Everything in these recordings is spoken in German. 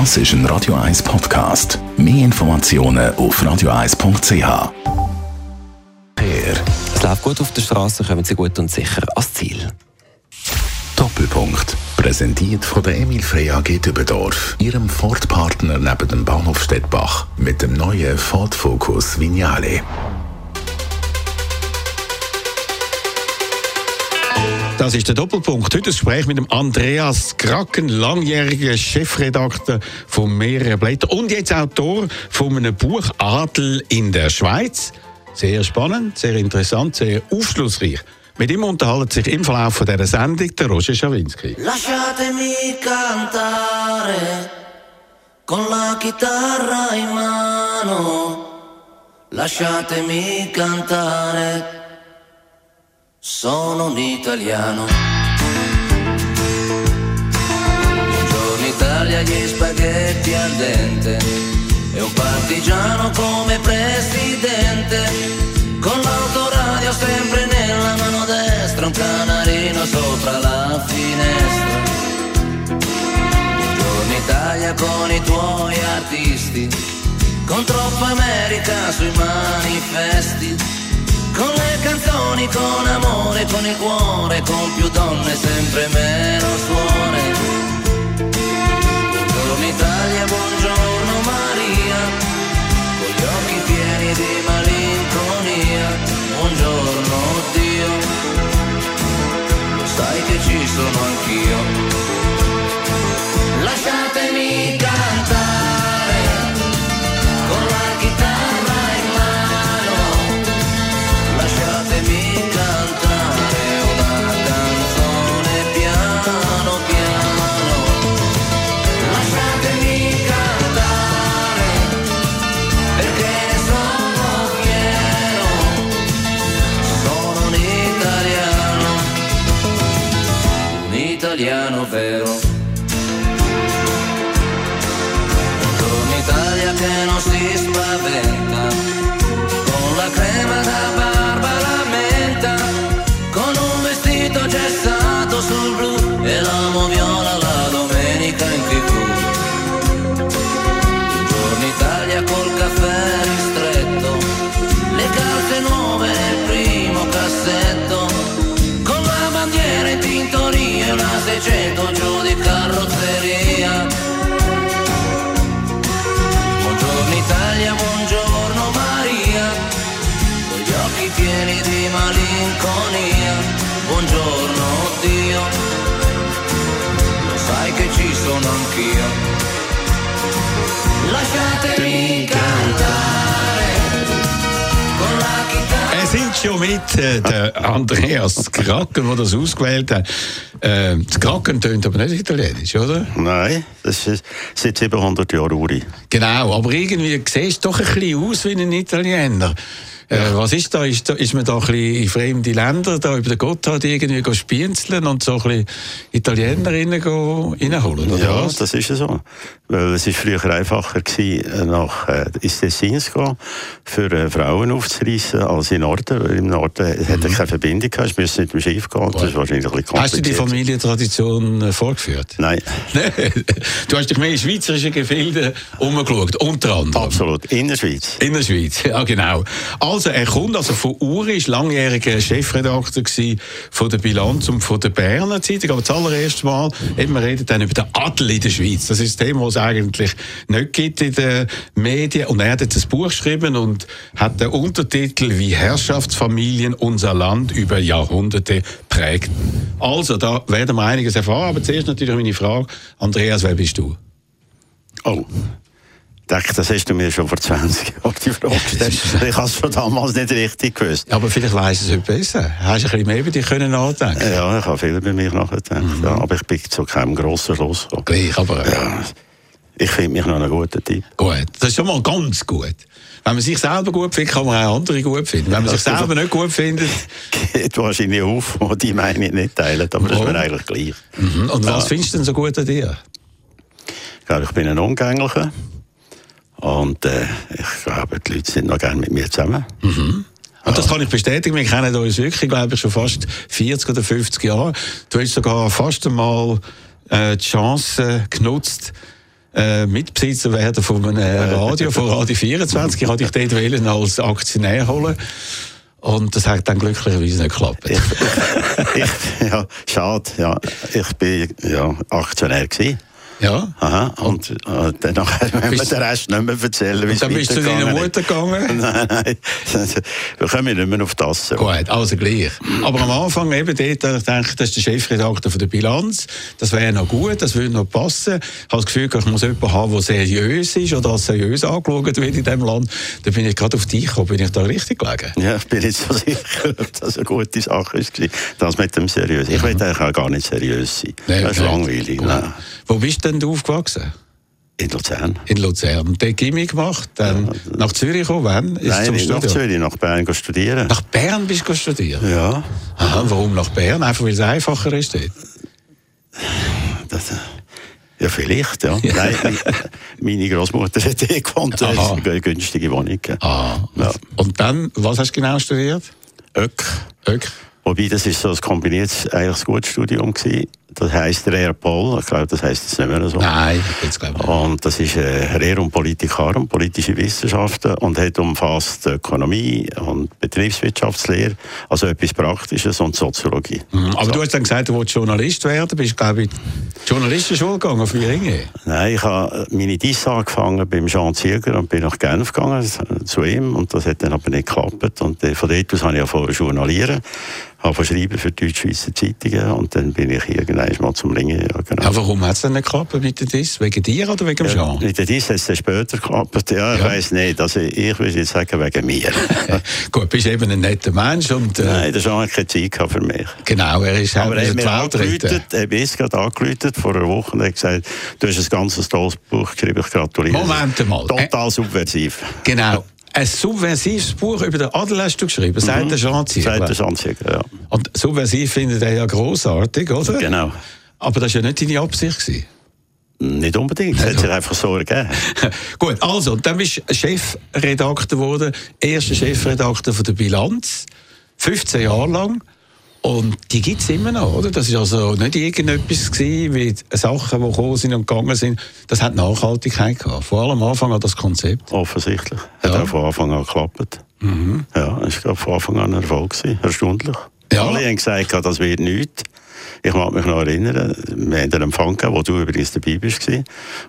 Das ist ein Radio 1 Podcast. Mehr Informationen auf radio1.ch. Es läuft gut auf der Straße, kommen Sie gut und sicher ans Ziel. Doppelpunkt. Präsentiert von der Emil Frey AG Dübendorf, Ihrem Ford-Partner neben dem Bahnhof Stettbach mit dem neuen Ford Focus Vignale. Das ist der Doppelpunkt. Heute das Gespräch mit dem Andreas Kraken, langjähriger Chefredakteur von mehreren Blättern und jetzt Autor von einem Buch Adel in der Schweiz. Sehr spannend, sehr interessant, sehr aufschlussreich. Mit ihm unterhalten sich im Verlauf dieser Sendung der Roger Schawinski. Lasciatemi cantare con la chitarra in mano. Lasciatemi cantare. Sono un italiano. Buongiorno Italia, gli spaghetti al dente. E un partigiano come presidente. Con l'autoradio sempre nella mano destra. Un canarino sopra la finestra. Buongiorno Italia con i tuoi artisti. Con troppa America sui manifesti con le canzoni, con amore, con il cuore, con più donne, sempre meno suore. Buongiorno Italia, buongiorno Maria, con gli occhi pieni di malinconia. Buongiorno Dio, lo sai che ci sono anch'io. Lasciatemi schon mit äh, der Andreas Kraken, der das ausgewählt hat. Äh, das Kraken tönt aber nicht italienisch, oder? Nein, das ist seit 700 Jahren Uri. Genau, aber irgendwie siehst du doch ein bisschen aus wie ein Italiener. Äh, was ist da? Ist, da? ist man da ein bisschen in fremde Länder, da über den Gotthard irgendwie spienzeln und so ein bisschen Italienerinnen go reinholen, oder Ja, was? das ist ja so. Weil es ist früher einfacher gewesen, nach äh, ins Tessin zu gehen, für äh, Frauen aufzureissen, als in Norden. Im Norden hat er keine Verbindung gehabt, es müsste mit dem Schiff gehen. Das ist wahrscheinlich ein bisschen Mhm. Hast du die. Familientradition äh, vorgeführt? Nein, du hast dich mehr in schweizerische Gefilde umgeschaut, unter anderem. absolut. In der Schweiz. In der Schweiz, ja genau. Also er kommt also von Uri, ist langjähriger Chefredakteur von der Bilanz und von der Berner Zeitung, aber das allererste Mal, eben, wir reden dann über den Adel in der Schweiz. Das ist das Thema, was es eigentlich nicht gibt in den Medien. Und er hat jetzt ein Buch geschrieben und hat den Untertitel «Wie Herrschaftsfamilien unser Land über Jahrhunderte prägten». Also, da werden wir einiges erfahren, aber zuerst natürlich meine Frage, Andreas, wer bist du? Oh. Das hast du mir schon vor 20 Jahren die Frage gestellt. ich habe es von damals nicht richtig gewusst. Aber vielleicht weiss es heute besser. Hast du ein bisschen mehr über dich können nachdenken Ja, ich habe viel über mich nachgedacht. Ja, aber ich bin zu keinem grossen Schluss gekommen. Gleich, aber Ja, ich finde mich noch einen guten Typ. gut. Das ist schon mal ganz gut. Wenn man sich selber gut findet, kann man auch andere gut finden. Wenn man sich Das- selber nicht gut findet, geht wahrscheinlich auf, die die Meinung nicht teilen, aber das ist mir eigentlich gleich. mhm. und was findest du denn so gut an dir? Ich glaube, ich bin ein Umgänglicher und äh, ich glaube, die Leute sind noch gerne mit mir zusammen. Und das kann ich bestätigen. Wir kennen uns wirklich, glaube ich, schon fast 40 oder 50 Jahre. Du hast sogar fast einmal äh, die Chance genutzt, äh, Mitbesitzer werden von einem Radio, von Radio 24. Ich wollte dich dort wählen als Aktionär holen. Und das hat dann glücklicherweise nicht geklappt. Ich, ich, ja, schade. Ja. Ich bin ja, Aktionär gewesen. Ja. Aha, und äh, dann müssen wir den Rest nicht mehr erzählen, wie Und es dann bist du zu deiner Mutter gegangen. Nein, nein, wir kommen nicht mehr auf das. so. Gut, also gleich. Aber am Anfang eben dort, ich denke, das ist der Chefredakteur von der Bilanz. Das wäre noch gut, das würde noch passen. Ich habe das Gefühl, ich muss jemanden haben, der seriös ist oder als seriös angeschaut wird in diesem Land. Da bin ich gerade auf dich gekommen. Bin ich da richtig gelegen? Ja, ich bin nicht so sicher, ob das eine gute Sache ist. Das mit dem Seriös. Ich will eigentlich auch gar nicht seriös sein. Nein, das ist langweilig. Nein. Wo bist denn du aufgewachsen? In Luzern. In Luzern. Dort Gimmi gemacht, dann nach Zürich gekommen. Wann? Ist Nein, nicht nach? Zürich, nach Bern studieren. Nach Bern bist du studieren? Ja, Aha, warum nach Bern? Einfach weil es einfacher ist dort? das, ja, vielleicht, ja. Nein, mi- meine Großmutter hat eh gewohnt, das ist eine günstige Wohnung. Ah. Ja. Und dann, was hast du genau studiert? Ök. Ök. Wobei, das ist so ein kombiniertes, eigentlich ein gutes Studium gewesen. Das heisst Rare Pol, ich glaube, das heisst jetzt nicht mehr so. Nein, jetzt glaube ich nicht. Und das ist äh, Rare und Politikarum, politische Wissenschaften und hat umfasst Ökonomie und Betriebswirtschaftslehre, also etwas Praktisches und Soziologie. Mhm. Aber du hast dann gesagt, du wolltest Journalist werden, bist, glaube ich, Journalistenschule gegangen auf Wieringe. Nein, ich habe meine DIS angefangen beim Jean Zieger und bin nach Genf gegangen zu ihm und das hat dann aber nicht geklappt und äh, von dort aus habe ich angefangen zu journalieren, habe schreiben für die Deutsch-Schweizer Zeitungen und dann bin ich irgendwann mal zum Ringen. Ja, genau. Ja, warum hat es denn nicht geklappt mit dem DIS? Wegen dir oder wegen dem Jean? Mit der DIS hat es dann später geklappt. Ja, ich Ja. weiss nicht. Also ich würde jetzt sagen, wegen mir. Gut, bist eben ein netter Mensch und äh, Nein, der Jean hat keine Zeit gehabt für mich. genau, er ist Aber er hat mir angerufen, er mich jetzt gerade angerufen vor einer Woche und hat gesagt, du hast ein ganzes tolles Buch geschrieben, ich gratuliere. Moment mal. Total subversiv. Genau. Ein subversives Buch über den Adel hast du geschrieben, sagt der Jean Sagt der Zieger, ja. Und subversiv findet er ja grossartig, oder? Genau. Aber das war ja nicht deine Absicht. Gewesen. Nicht unbedingt, es hat sich einfach so ergeben. Gut, also, dann bist du Chefredakteur geworden, erster Chefredakteur von der Bilanz, 15 Jahre lang. Und die gibt es immer noch, oder? Das ist also nicht irgendetwas gewesen, wie Sachen, die gekommen sind und gegangen sind. Das hat Nachhaltigkeit gehabt. Vor allem am Anfang an das Konzept. Offensichtlich. Hat Ja. auch von Anfang an geklappt. Ja, es war von Anfang an ein Erfolg. Gewesen. Erstaunlich. Ja. Alle haben gesagt, das wird nichts. Ich mag mich noch erinnern, wir haben einen Empfang gehabt, wo du übrigens dabei bist,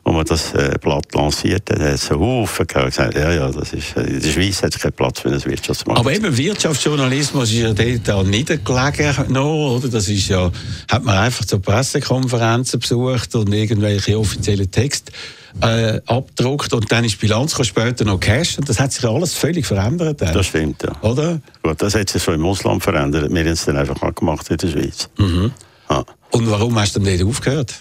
wo man das äh, Blatt lanciert hat. Da hat es einen Haufen gehabt, gesagt, ja, ja, das ist, äh, in der Schweiz hat es keinen Platz für ein Wirtschaftsmarkt. Aber eben Wirtschaftsjournalismus ist ja dort auch niedergelegen noch, oder? Das ist ja, hat man einfach so Pressekonferenzen besucht und irgendwelche offiziellen Texte äh, abgedruckt und dann ist die Bilanz später noch Cash und das hat sich alles völlig verändert. dann. das stimmt, ja. Oder? Gut, das hat sich so im Ausland verändert. Wir haben es dann einfach mal gemacht in der Schweiz. Mhm. Ja. Und warum hast du denn nicht aufgehört?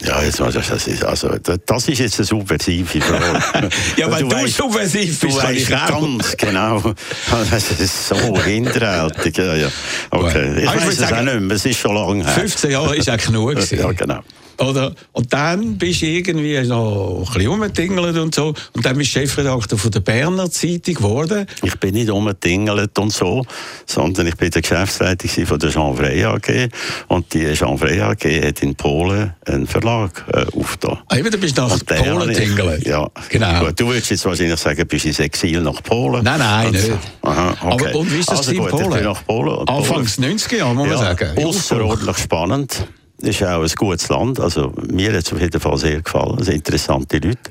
Ja, jetzt mal, das ist, also, das ist jetzt eine subversive Frage. Ja, weil du weißt- subversiv bist, du weißt auch. ganz genau. Das ist so hinterhältig. Ja, ja. Okay. Ich Aber ich weiß es auch sagen, nicht mehr. Es ist schon lange her. 15 Jahre ist auch genug. Ja, genau. Oder? Und dann bist du irgendwie noch ein bisschen rumgetingelt und so. Und dann bist du Chefredakteur von der Berner Zeitung geworden. Ich bin nicht umgetingelt und so, sondern ich bin der Geschäftsleitung von der Jean Frey AG. Und die Jean Frey AG hat in Polen einen Verlag äh, aufgetan. Ah, eben, du bist nach Polen getingelt. Ja, Genau. Gut, du würdest jetzt wahrscheinlich sagen, bist ins Exil nach Polen. Nein, nein, Und- nicht. Aha, okay. Aber und wie ist das also in gut, Polen? nach Polen. Anfangs Polen- 90er Jahre, muss man ja, sagen. Außerordentlich spannend. Ist auch ein gutes Land. Also, mir hat es auf jeden Fall sehr gefallen. Es sind interessante Leute.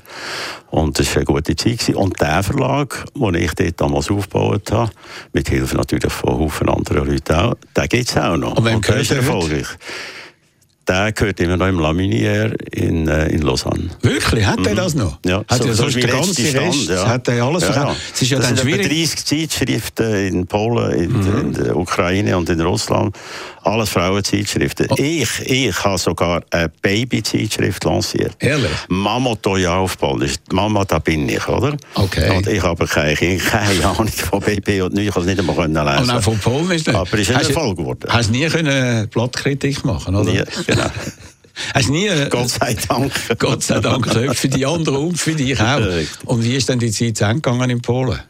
Und es war eine gute Zeit. Gewesen. Und der Verlag, den ich dort damals aufgebaut habe, mit Hilfe natürlich von Haufen anderer Leuten auch, den gibt es auch noch. Und wem der gehört ist der heute? Der gehört immer noch im Laminière in, äh, in Lausanne. Wirklich? Hat er das noch? Ja, hat so- er so sonst ist den ganzen letzter Rest? Stand, ja. Hat er alles Ja, ja. Es ist ja das dann sind etwa schwierig. 30 Zeitschriften in Polen, in, Mhm. in der Ukraine und in Russland. Alles Frauenzeitschriften. Oh. Ich, ich habe sogar eine Babyzeitschrift lanciert. Ehrlich? Mama Toya aufbauen. Mama, da bin ich, oder? Okay. Und ich habe keine, keine Ahnung von Baby und nichts. Ich kann es nicht einmal können lesen. Und auch von Polen ist nicht. Aber es ist ein Erfolg geworden. Hast du nie können Blattkritik machen, oder? Nie, genau. Hast nie... äh, Gott sei Dank. Gott sei Dank, selbst für die anderen und für dich auch. Und wie ist denn die Zeit zu Ende gegangen in Polen?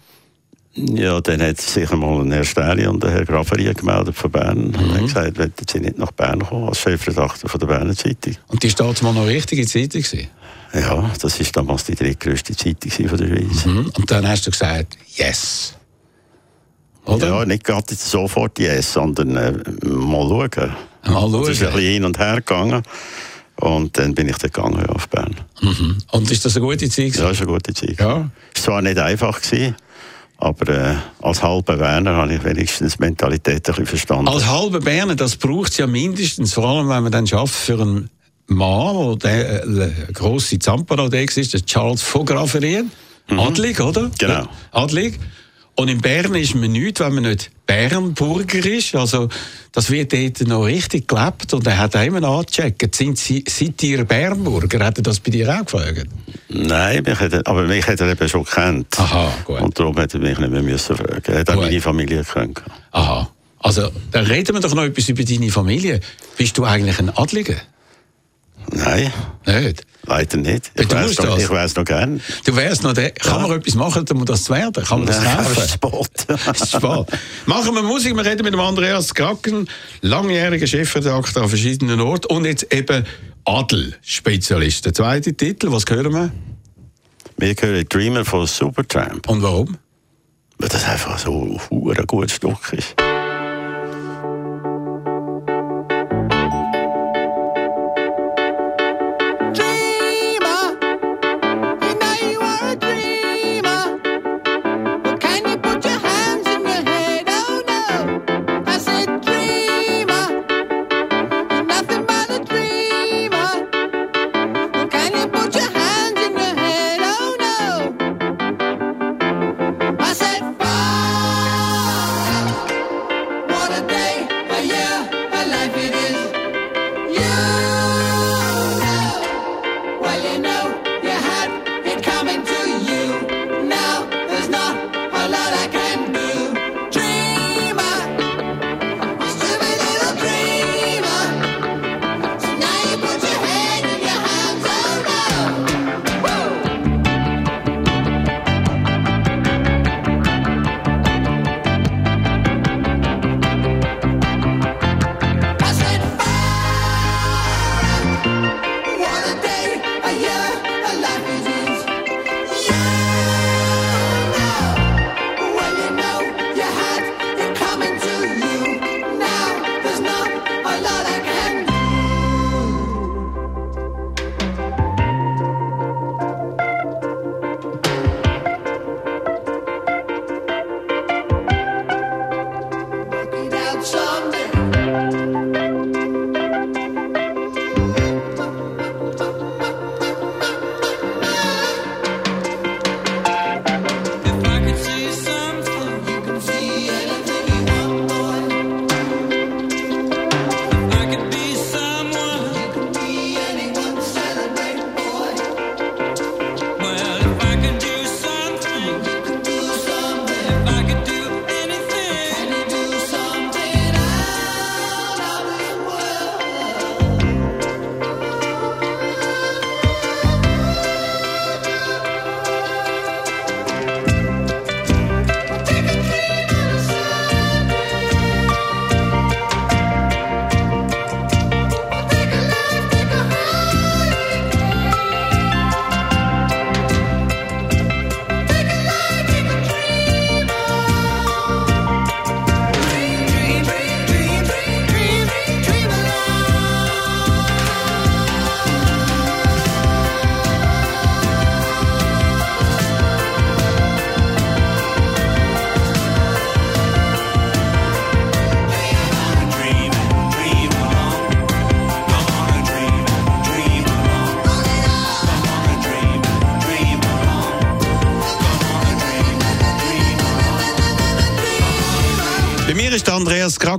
Ja, dann hat sich einmal ein Herr Stähli und der Herr Graferie gemeldet von Bern und Mhm. haben gesagt, wollten Sie nicht nach Bern kommen als Chefredakteur von der Berner Zeitung. Und die steht mal noch richtige Zeitung gewesen. Ja, das ist damals die drittgrößte Zeitung von der Schweiz. Mhm. Und dann hast du gesagt, yes. Oder? Ja, nicht gerade sofort yes, sondern äh, mal schauen. Mal Es ist ein schauen. bisschen hin und her gegangen. Und dann bin ich dann gegangen ja, auf Bern. Mhm. Und ist das eine gute Zeit? Ja, war eine gute Zeit. Ja. Es war zwar nicht einfach, gewesen, aber äh, als halber Werner habe ich wenigstens die Mentalität ein bisschen verstanden. Als halber Berner, das braucht es ja mindestens, vor allem wenn man dann schafft für einen Mann, der äh, eine grosse Zampano ist, der Charles von Graferien, Adlig, oder? Genau. Adlig. Und in Bern ist man nichts, wenn man nicht Bernburger ist. Also, das wird dort noch richtig gelebt. Und er hat auch immer angecheckt, sind Sie, seid ihr Bernburger? Hat er das bei dir auch gefragt? Nein, mich hat, er- aber mich hat er eben schon gekannt. Aha, gut. Und darum hätte er mich nicht mehr müssen fragen. Er hat auch Gut. meine Familie gekannt. Aha. Also, dann reden wir doch noch etwas über deine Familie. Bist du eigentlich ein Adliger? Nein, Nicht? Leider nicht. Ich Bedauerst weiß noch, das? ich weiss noch gern. Du wärst noch der. Kann man etwas machen, um das zu werden? Kann man das Nein, kaufen? ist. Es ist. Machen wir Musik. Wir reden mit dem Andreas Kraken, langjähriger Chefredakteur an verschiedenen Orten und jetzt eben Adel-Spezialist. Der zweite Titel, was hören wir? Wir hören Dreamer von Supertramp. Und warum? Weil das einfach so ein gutes Stück ist.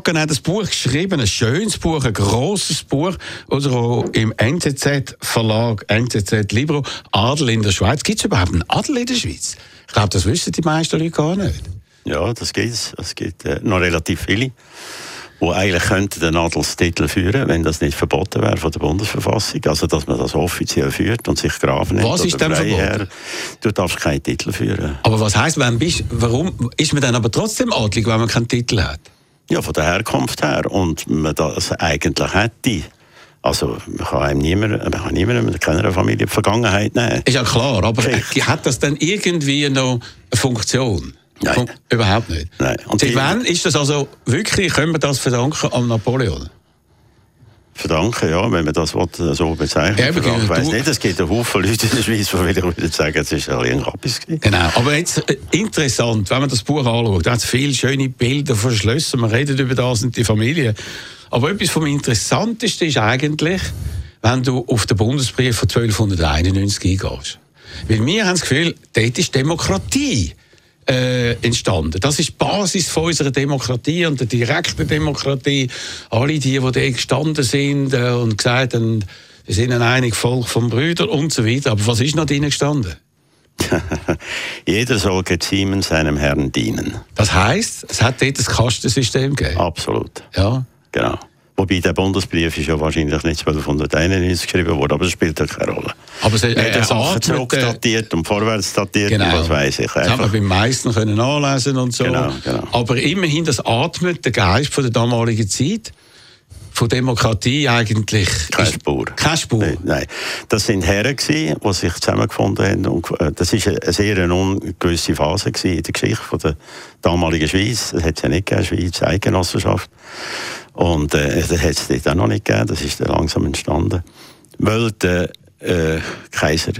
Kraken hat ein Buch geschrieben, ein schönes Buch, ein grosses Buch, also im NZZ-Verlag, NZZ Libro, Adel in der Schweiz. Gibt es überhaupt einen Adel in der Schweiz? Ich glaube, das wissen die meisten Leute gar nicht. Ja, das gibt es. Es gibt äh, noch relativ viele. wo eigentlich könnte den Adelstitel führen, wenn das nicht verboten wäre von der Bundesverfassung, also dass man das offiziell führt und sich Grafen nennt Was ist denn verboten? Du darfst keinen Titel führen. Aber was heisst, wenn bist, warum ist man dann aber trotzdem adlig, wenn man keinen Titel hat? Ja, von der Herkunft her. Und man das eigentlich hätte. Also, man kann einem niemand, man kann niemandem keiner Familie die Vergangenheit nehmen. Ist ja klar, aber Richtig. hat das dann irgendwie noch eine Funktion? Nein. Fun überhaupt nicht. Nein. Und Seit wann ist das also wirklich, können wir das verdanken am Napoleon? Verdanken, ja, wenn man das will, so bezeichnen Ja. Ich du- nicht, es gibt einen Haufen Leute in der Schweiz, die wieder würden sagen, es war ein Kappis. gewesen. Genau. Aber jetzt äh, interessant, wenn man das Buch anschaut, da hat es viele schöne Bilder von Schlössern, man redet über das und die Familie. Aber etwas vom Interessantesten ist eigentlich, wenn du auf den Bundesbrief von 1291 eingehst. Weil wir haben das Gefühl, dort ist Demokratie äh, entstanden. Das ist die Basis von unserer Demokratie und der direkten Demokratie. Alle die, die dort gestanden sind äh, und gesagt haben, wir sind ein einig Volk von Brüdern und so weiter. Aber was ist noch drin gestanden? Jeder soll geziemen seinem Herrn dienen. Das heisst, es hat dort ein Kastensystem gegeben. Absolut. Ja. Genau. Wobei der Bundesbrief ist ja wahrscheinlich nicht 1291 geschrieben worden, aber das spielt ja keine Rolle. Aber es, Er hat Sachen äh, zurückdatiert und vorwärts datiert und was weiß ich. Das hat man Einfach, beim meisten können nachlesen und so. Genau, genau. Aber immerhin, das atmet der Geist von der damaligen Zeit, von Demokratie eigentlich. keine Spur. Keine Spur. Nein, nein. Das sind Herren, gewesen, die sich zusammengefunden haben. Und, äh, das war eine sehr eine ungewisse Phase gewesen in der Geschichte von der damaligen Schweiz. Es hat es ja nicht gegeben, Schweiz Eigenossenschaft. Und äh, das hat es dort auch noch nicht gegeben. Das ist dann langsam entstanden. Weil der äh, Kaiser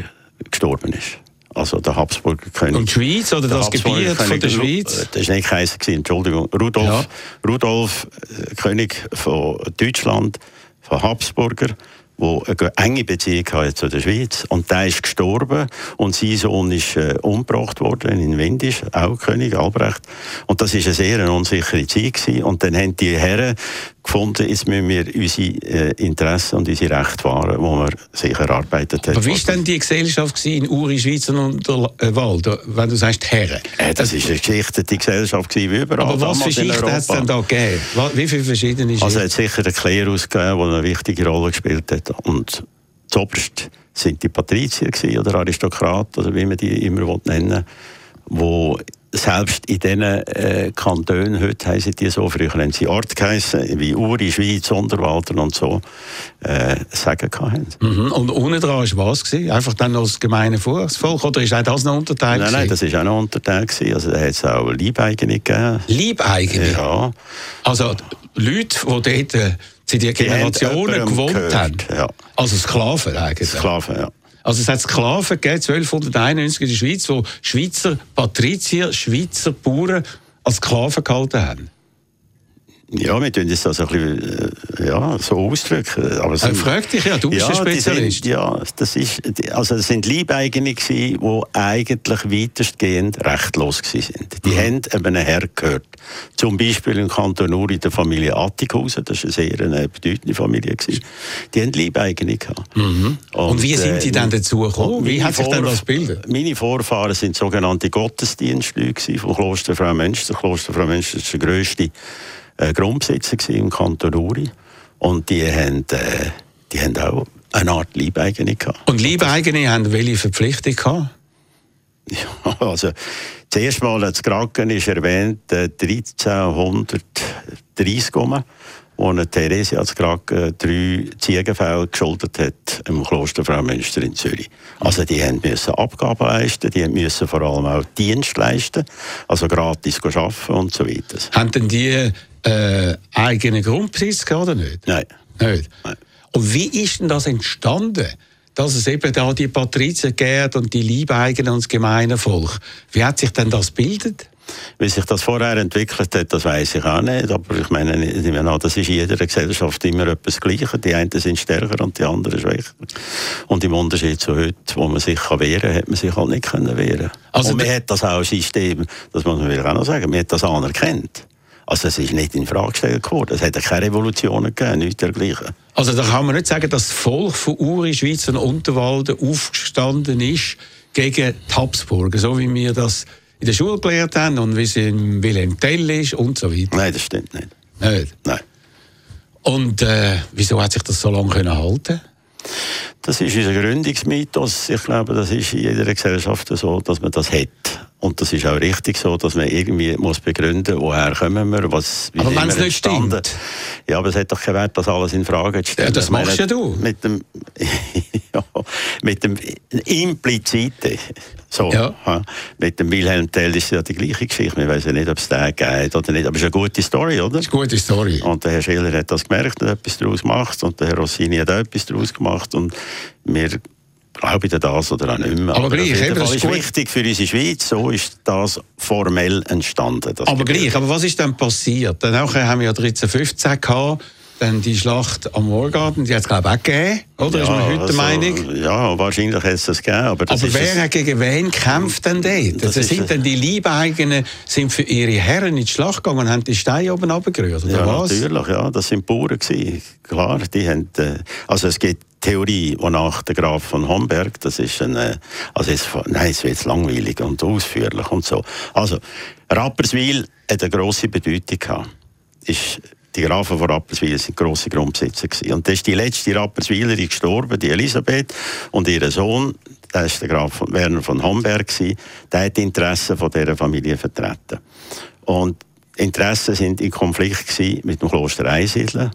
gestorben ist. Also der Habsburger König. Und die Schweiz oder Der das Gebiet von der Schweiz? äh, Das war nicht Kaiser, Entschuldigung. Rudolf, Ja. Rudolf äh, König von Deutschland, von Habsburger, der eine enge Beziehung hatte zu der Schweiz. Und der ist gestorben und sein Sohn ist äh, umgebracht worden in Windisch, auch König Albrecht. Und das war eine sehr unsichere Zeit. Gewesen. Und dann haben die Herren gefunden, jetzt müssen wir unsere äh, Interessen und unsere Rechte wahren, die wir sich erarbeitet haben. Aber wie war denn die Gesellschaft in Uri, Schweiz und Unterwald, wenn du sagst Herren? Äh, das war eine geschichtete Gesellschaft gewesen, wie überall. Aber was für Schichten hat es denn da gegeben? Wie viele verschiedene Schichten? Also es hat sicher den Klerus gegeben, der eine wichtige Rolle gespielt hat. Und zuoberst sind die Patrizier gewesen, oder Aristokraten, oder wie man die immer will nennen wo selbst in diesen äh, Kantonen, heute heissen die so, früher haben sie Ort geheissen, wie Uri, Schweiz, Unterwalden und so, äh, Sagen hatten. Mhm. Und unten dran war was? Gewesen? Einfach dann noch das gemeine Volk? Oder ist auch das noch unterteilt? Nein, nein, das war auch noch Unterteil. Gewesen. Also da hat es auch Leibeigene gegeben. Liebeigene? Ja. Also Leute, die dort äh, seit Die Generationen gewohnt jemandem haben. gehört, ja. Also Sklaven eigentlich. Sklaven, ja. Also es hat Sklaven gegeben, 1291 in der Schweiz, wo Schweizer Patrizier, Schweizer Bauern als Sklaven gehalten haben. Ja, wir tun das also ein bisschen, äh, ja, so ausdrücken. Aber es Ich sind- frag dich ja, du bist ein die Spezialist. Sind, ja, das ist, also es sind Leibeigene gewesen, die eigentlich weitestgehend rechtlos sind. Die haben eben einem Herr gehört. Zum Beispiel im Kanton Uri der Familie Attikhausen, das war eine sehr eine bedeutende Familie. Gewesen. Die haben Leibeigene gehabt. Und wie sind die dann dazu gekommen? Wie hat sich denn das gebildet? Meine Vorfahren sind sogenannte Gottesdienstleute vom Kloster Frau Münster. Das Kloster Frau Münster war der grösste äh, Grundbesitzer im Kanton Uri. Und die haben, äh, die haben auch eine Art Leibeigene gehabt. Und Liebeigene haben welche Verpflichtung gehabt? Ja, also, zuerst mal das Kraken ist erwähnt, äh, 1330 rum, wo eine Theresia als Kraken drei Ziegenfälle geschuldet hat im Kloster Frau Münster in Zürich. Also die haben müssen Abgaben leisten, die müssen vor allem auch Dienst leisten, also gratis arbeiten und so weiter. Haben denn die äh, eigenen Grundbesitz oder nicht? Nein. Nicht? Nein. Und wie ist denn das entstanden? Dass es eben da die Patrizier gärt und die Liebeigenen und das gemeine Volk. Wie hat sich denn das gebildet? Wie sich das vorher entwickelt hat, das weiß ich auch nicht. Aber ich meine, ich meine das ist in jeder Gesellschaft immer etwas Gleiches. Die einen sind stärker und die anderen schwächer. Und im Unterschied zu heute, wo man sich kann wehren kann, hat man sich halt nicht können wehren Also Und man hat das auch ein System, das muss man auch noch sagen, man hat das anerkannt. Also es ist nicht in Frage gestellt worden. Es hat ja keine Revolutionen gegeben, nichts dergleichen. Also da kann man nicht sagen, dass das Volk von Uri, Schweiz und Unterwalden aufgestanden ist gegen die Habsburger, so wie wir das in der Schule gelernt haben und wie es in Wilhelm Tell ist und so weiter. Nein, das stimmt nicht. Nicht? Nein. Und äh, wieso hat sich das so lange können halten Das ist unser Gründungsmythos. Ich glaube, das ist in jeder Gesellschaft so, dass man das hat. Und das ist auch richtig so, dass man irgendwie muss begründen, woher kommen wir, was, wie Aber wenn's wir nicht stimmt? Ja, aber es hat doch keinen Wert, das alles in Frage zu stellen. Ja, das machst ja du. Mit dem, ja, mit dem Impliziten. So, Ja. ha. Mit dem Wilhelm Tell ist ja die gleiche Geschichte. Wir wissen nicht, ob es den gibt oder nicht. Aber es ist eine gute Story, oder? Das ist eine gute Story. Und der Herr Schiller hat das gemerkt und etwas daraus gemacht. Und der Herr Rossini hat auch etwas daraus gemacht. Und wir glauben an das oder auch nicht mehr. Aber auf gleich, eben, das ist wichtig für unsere Schweiz. So ist das formell entstanden. Das Aber Gebiet. gleich, aber was ist dann passiert? Dann nachher haben wir ja 1315 gehabt, dann die Schlacht am Moorgarten, die hat es glaube ich auch gegeben, oder? ist man heute der also, Meinung? Ja, wahrscheinlich hätte es das gegeben. Aber, das Aber wer hat gegen wen kämpft denn dort? Das Also ist sind es. denn die Leibeigenen sind für ihre Herren in die Schlacht gegangen und haben die Steine oben runtergerührt, oder Ja, was? natürlich, ja. Das sind Bauern gewesen. Klar, die haben, äh, also es gibt Theorie, wonach der Graf von Homberg, das ist ein, äh, also jetzt, nein, es wird langweilig und ausführlich und so. Also, Rapperswil hat eine grosse Bedeutung gehabt. Ist, die Grafen von Rapperswil sind grosse Grundbesitzer gewesen. Und das ist die letzte Rapperswilerin gestorben, die Elisabeth, und ihr Sohn, der ist der Graf von Werner von Homberg gewesen, der hat Interessen dieser Familie vertreten. Und Interessen sind in Konflikt mit dem Kloster Einsiedeln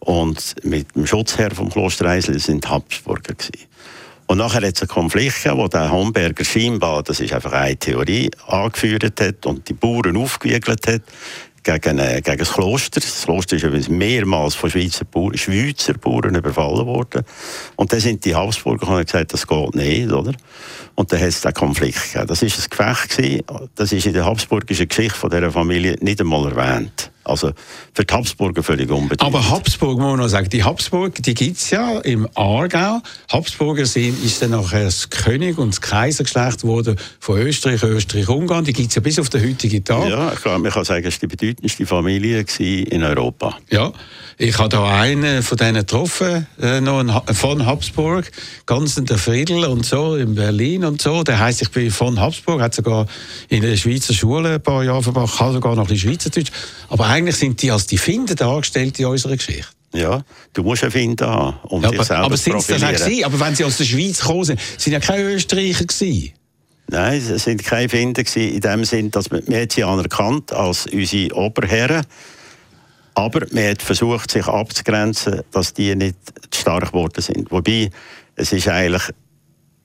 und mit dem Schutzherr vom Kloster Einsiedeln sind Habsburger gewesen. Und nachher hat es einen Konflikt gegeben, wo der Homberger scheinbar, das ist einfach eine Theorie, angeführt hat und die Bauern aufgewiegelt hat gegen, äh, gegen das Kloster. Das Kloster ist übrigens mehrmals von Schweizer Bauern, Schweizer Bauern überfallen worden. Und dann sind die Habsburger und haben gesagt, das geht nicht, oder? Und dann hat es den Konflikt gegeben. Das war ein Gefecht. Gewesen. Das ist in der habsburgischen Geschichte von dieser Familie nicht einmal erwähnt. Also für die Habsburger völlig unbedeutend. Aber Habsburg, muss man noch sagen, die Habsburg, die gibt es ja im Aargau. Habsburger sind, ist dann nachher das König und das Kaisergeschlecht geworden von Österreich, Österreich-Ungarn. Die gibt es ja bis auf den heutigen Tag. Ja, ich glaube, man kann sagen, es war die bedeutendste Familie in Europa. Ja, ich habe da einen von denen getroffen, äh, noch von Habsburg, ganz in der Friedel und so, in Berlin und so. Der heisst, ich bin von Habsburg, hat sogar in der Schweizer Schule ein paar Jahre verbracht, kann sogar noch ein bisschen Schweizerdeutsch. Aber eigentlich sind die als die Finder dargestellt in unserer Geschichte. Ja, du musst einen Find haben, um Ja, dich aber selber aber zu sind es das auch profilieren. gewesen? Aber wenn sie aus der Schweiz gekommen sind, sind ja keine Österreicher gewesen. Nein, es sind keine Finder gewesen, in dem Sinn, dass man, man hat sie anerkannt als unsere Oberherren, aber man hat versucht, sich abzugrenzen, dass die nicht zu stark geworden sind. Wobei, es ist eigentlich,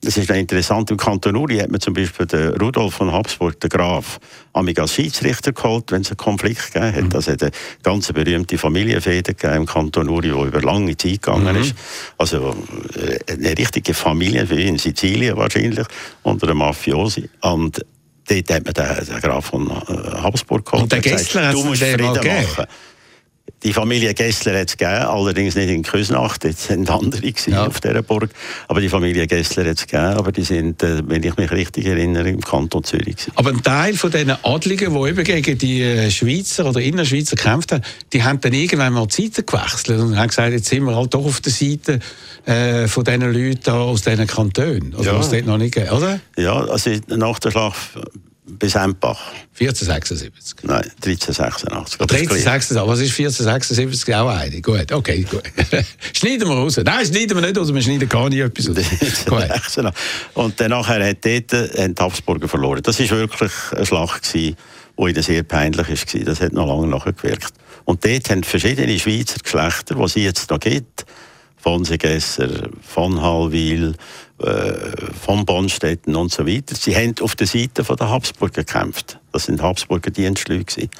es ist interessant, im Kanton Uri hat man zum Beispiel den Rudolf von Habsburg, den Graf, als Schiedsrichter geholt, wenn es einen Konflikt gegeben hat. Das hat eine ganz berühmte Familienfehde im Kanton Uri, die über lange Zeit gegangen ist. Also äh, eine richtige Familie, wie in Sizilien wahrscheinlich, unter einem Mafiosi. Und dort hat man den, den Graf von äh, Habsburg geholt. Und der Gessler hat's du musst mal Frieden gegeben? machen. Die Familie Gessler hat es gegeben, allerdings nicht in Küsnacht, jetzt sind andere Ja. auf dieser Burg. Aber die Familie Gessler hat es gegeben, aber die sind, äh, wenn ich mich richtig erinnere, im Kanton Zürich gewesen. Aber ein Teil von diesen Adligen, die eben gegen die äh, Schweizer oder Innerschweizer gekämpft haben, die haben dann irgendwann mal die Seite gewechselt und haben gesagt, jetzt sind wir halt doch auf der Seite äh, von diesen Leuten aus diesen Kantonen. Also Ja. was dort noch nicht gegeben, oder? Ja, also nach der Schlacht bis Empach. 1476. Nein, 1386. Aber das ist gleich. 1376, was ist 1476? Auch eine. Gut, okay, gut. schneiden wir raus. Nein, schneiden wir nicht raus, wir schneiden gar nicht etwas raus. 1386. Und dann nachher hat dort, äh, haben die Habsburger verloren. Das war wirklich eine Schlacht, gewesen, die sehr peinlich war. Das hat noch lange nachgewirkt. Und dort haben verschiedene Schweizer Geschlechter, die es jetzt noch gibt, von Segesser, von Hallwil, äh, von Bonstetten und so weiter, sie haben auf der Seite der Habsburger gekämpft. Das sind Habsburger Dienstleute. gewesen.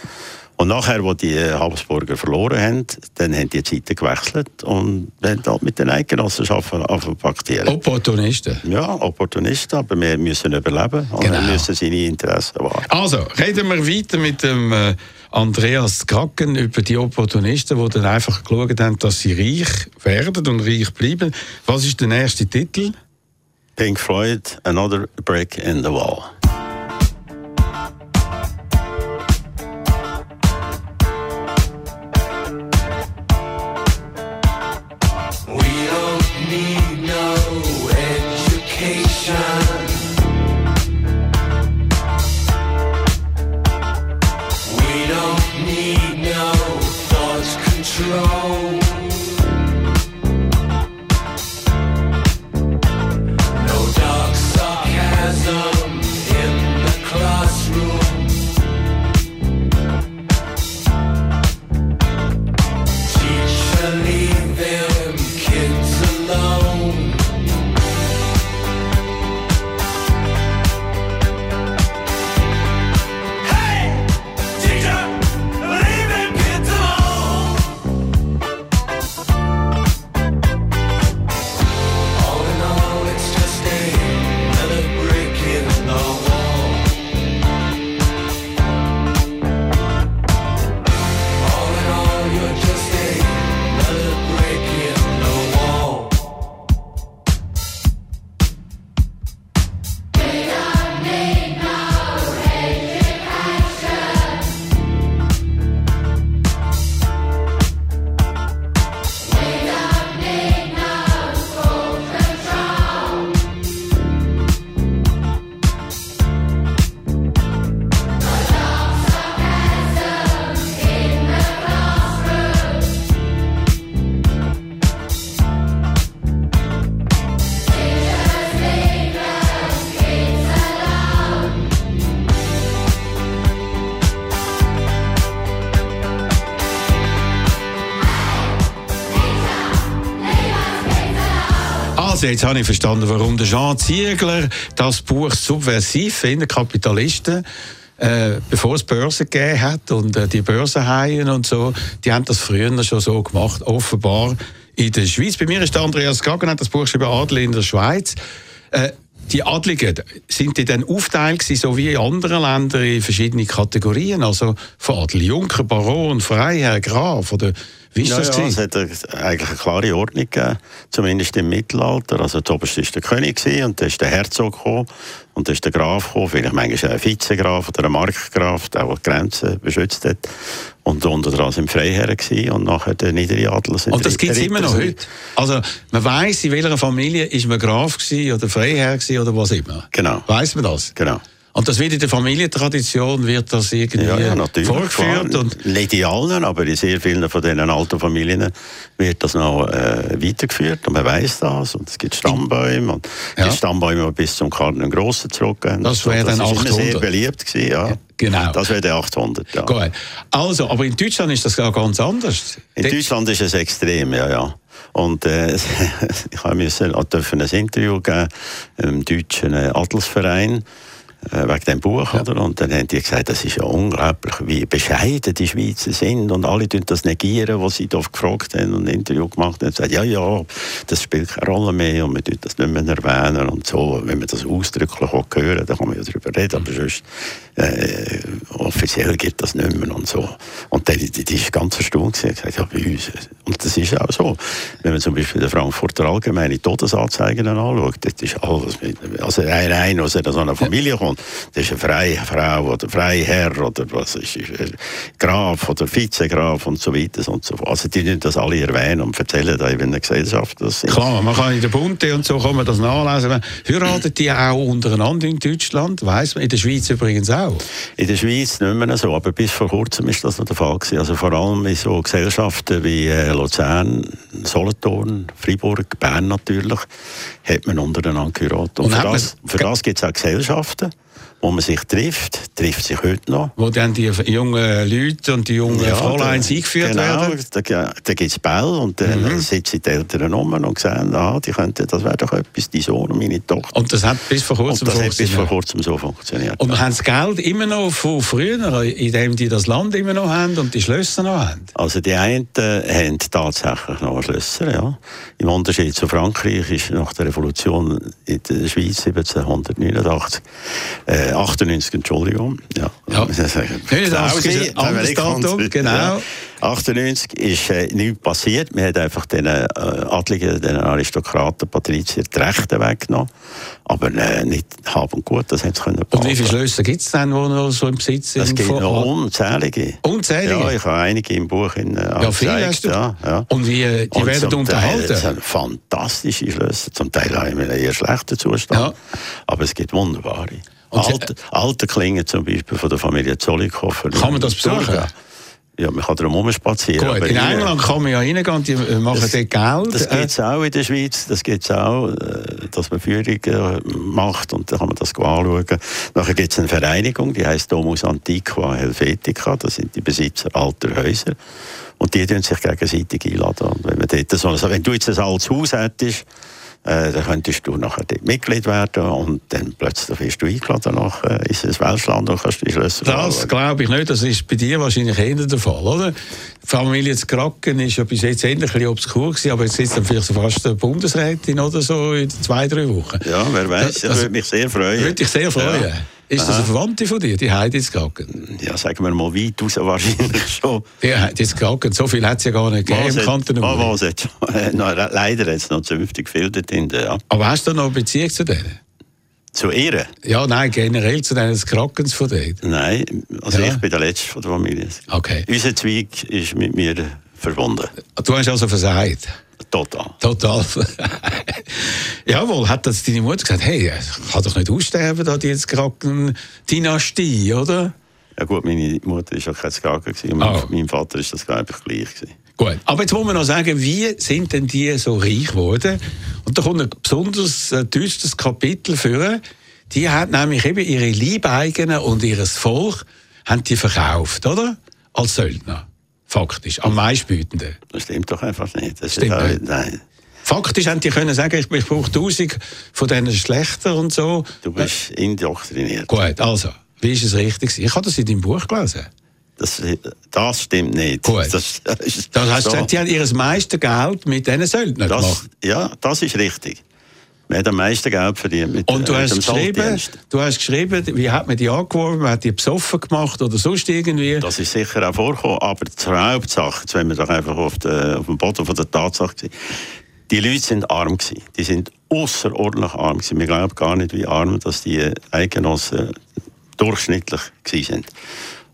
Und nachher, wo die äh, Habsburger verloren haben, dann haben die Seiten gewechselt und haben halt mit den Eidgenossenschaften paktieren. Opportunisten. Ja, Opportunisten, aber wir müssen überleben und Genau. wir müssen seine Interessen wahren. Also, reden wir weiter mit dem äh, Andreas Kacken über die Opportunisten, die dann einfach geschaut haben, dass sie reich werden und reich bleiben. Was ist der nächste Titel? Pink Floyd, Another Brick in the Wall. Also jetzt habe ich verstanden, warum der Jean Ziegler das Buch subversiv findet, Kapitalisten, äh, bevor es Börsen gegeben hat und äh, die Börsenhaien und so, die haben das früher schon so gemacht, offenbar in der Schweiz. Bei mir ist der Andreas Gagen, hat das Buch geschrieben, Adel in der Schweiz. Äh, die Adligen, sind die dann aufteilt so wie in anderen Ländern in verschiedene Kategorien? Also von Adel, Junker, Baron, Freiherr, Graf oder wie ist Ja, das ja, es hat eine- eigentlich eine klare Ordnung gegeben, zumindest im Mittelalter. Also der Oberste war der König gewesen, und dann ist der Herzog gekommen und dann ist der Graf gekommen, vielleicht manchmal ein Vizegraf oder ein Markgraf, der auch die Grenzen beschützt hat. Und unter dran sind Freiherren gewesen, und nachher der niedere Adel sind Und das gibt es immer noch heute. Also man weiß, in welcher Familie ist man Graf gewesen oder Freiherr gewesen oder was immer. Genau. Weiß man das? Genau. Und das wird in der Familientradition wird das irgendwie Ja, ja, vorgeführt und Nicht in allen, aber in sehr vielen von diesen alten Familien wird das noch äh, weitergeführt und man weiß das und es gibt Stammbäume und Ja. gibt Stammbäume, die bis zum Karl den Grossen zurückgehen. Das wäre dann immer sehr 800. beliebt gewesen, ja. Genau. Das wäre der 800, ja. Gut. Also, aber in Deutschland ist das gar ganz anders. In Dort- Deutschland ist es extrem, ja, ja. Und äh, ich auch dürfen ein Interview geben im deutschen äh, Adelsverein äh, wegen dem Buch, oder? Und dann haben die gesagt, das ist ja unglaublich, wie bescheiden die Schweizer sind und alle tun das negieren, was sie da gefragt haben und ein Interview gemacht haben. Und gesagt, ja, ja, das spielt keine Rolle mehr und wir tun das nicht mehr erwähnen und so. Wenn man das ausdrücklich auch hören, dann kann man ja darüber reden, aber sonst äh, offiziell geht das nicht mehr und so. Und die, die, die ist ganz erstaunt gewesen, gesagt, ja, bei uns. Und das ist auch so. Wenn man zum Beispiel den Frankfurter Allgemeine Todesanzeigen anschaut, das ist alles mit, also rein, rein aus einer so einer Familie kommt, das ist eine Freifrau oder Freiherr oder was ist, Graf oder Vizegraf und so weiter und so fort. Also die tun das alle erwähnen und erzählen da in einer Gesellschaft. Das. Klar, man kann in der Bunte und so kann man das nachlesen. Heiraten die auch untereinander in Deutschland? Weiss man, in der Schweiz übrigens auch. In der Schweiz nicht mehr so, aber bis vor kurzem ist das noch der Fall gewesen. Also vor allem in so Gesellschaften wie äh, Luzern, Solothurn, Freiburg, Bern natürlich, hat man untereinander geheiratet. Und, Und für das, für das gibt es auch Gesellschaften, wo man sich trifft, trifft sich heute noch. Wo dann die jungen Leute und die jungen Fräuleins da- eingeführt genau, werden. Da, da gibt es Bälle und dann Mhm. sitzen die Eltern rum und sehen, ah, die könnten, das wäre doch etwas, die Sohn und meine Tochter. Und das hat bis vor Und kurzem das hat bis vor kurzem so funktioniert. Und wir haben das Geld immer noch von früher, indem die das Land immer noch haben und die Schlösser noch haben. Also die einen äh, haben tatsächlich noch Schlösser, ja. Im Unterschied zu Frankreich ist nach der Revolution in der Schweiz 1789, äh, 98, Entschuldigung, ja. Ja. Sagen. 89 ist Genau, anderes wenn man Datum, kommt, genau. Ja. 98 ist äh, nichts passiert. Man hat einfach den äh, Adligen, den Aristokraten, Patrizier die Rechte weggenommen. Aber äh, nicht Hab und Gut, das haben sie können Und wie viele. Schlösser gibt es denn, die noch so im Besitz sind? Es gibt von- noch unzählige. Unzählige? Ja, ich habe einige im Buch in, äh, Ja, viele gezeigt. Ja, ja. Und wie, äh, die Und werden zum unterhalten? Teil sind fantastische Schlösser, zum Teil auch in einem eher schlechten Zustand. Ja. Aber es gibt wunderbare. Alte, alte Klingen zum Beispiel von der Familie Zollikofer. Kann man das besuchen? Ja, man kann darum rumspazieren. Gut, aber in rein- England kann man ja reingehen und die äh, machen dort Geld. Das Äh, gibt es auch in der Schweiz, das gibt es auch, äh, dass man Führungen macht und dann kann man das anschauen. Nachher gibt es eine Vereinigung, die heißt Domus Antiqua Helvetica, das sind die Besitzer alter Häuser und die tun sich gegenseitig einladen. Und wenn, man dort so, also wenn du jetzt ein altes Haus hättest, äh, dann könntest du nachher dort Mitglied werden und dann plötzlich wirst du eingeladen nach äh, ins Welschland und kannst die Schlösser Das glaube ich nicht. Das ist bei dir wahrscheinlich eher der Fall, oder? Die Familie zu Kraken ist ja bis jetzt endlich ein bisschen obskur gewesen, aber jetzt sitzt dann vielleicht so fast eine Bundesrätin oder so in zwei, drei Wochen. Ja, wer weiß, Das- das, würde mich sehr freuen. Würde dich sehr freuen. Ja. Ist das eine Verwandte von dir, die Heidi zu Kraken? Ja, sagen wir mal weit raus wahrscheinlich schon. Die Heidi zu Kraken, so viel hat es ja gar nicht gegeben im Kanton hat- Uri. was hat- äh, leider hat es noch zünftig der, ja. Aber hast du noch eine Beziehung zu denen? Zu ihr? Ja, nein, generell zu denen Krakens von dort. Nein, also Ja. ich bin der Letzte von der Familie. Okay. Unser Zweig ist mit mir verbunden. Du hast also versagt. Total. Total. Jawohl, hat das deine Mutter gesagt, hey, ich kann doch nicht aussterben, da die jetzt Kraken-Dynastie, oder? Ja gut, meine Mutter war ja kein Skager. und Ah. Mein Vater ist das, glaube ich, gleich. Gewesen. Gut, aber jetzt muss man noch sagen, wie sind denn die so reich geworden? Und da kommt ein besonders äh, düsteres Kapitel für. Die hat nämlich eben ihre Liebeigenen und ihr Volk haben die verkauft, oder? Als Söldner. Faktisch. Am meistbietenden. Das stimmt doch einfach nicht. Das Stimmt nicht. Nein. Faktisch hätten die können sagen, ich, ich brauche 1000 von diesen schlechter und so. Du bist indoktriniert. Gut, also, wie ist es richtig? Ich habe das in deinem Buch gelesen. Das, das stimmt nicht. Gut. Das, das heißt, so. die haben ihr meiste Geld mit diesen Söldnern das, gemacht. ja, das ist richtig. Wir haben am meisten Geld verdient mit, Und du äh, hast, geschrieben, du hast geschrieben, wie hat man die angeworben, hat die besoffen gemacht oder sonst irgendwie. Das ist sicher auch vorgekommen, aber zur Hauptsache, jetzt wenn wir doch einfach auf, der, auf dem Boden von der Tatsache sind, die Leute sind arm gewesen. Die sind außerordentlich arm gewesen. Wir glauben gar nicht, wie arm dass die Eidgenossen durchschnittlich gewesen sind.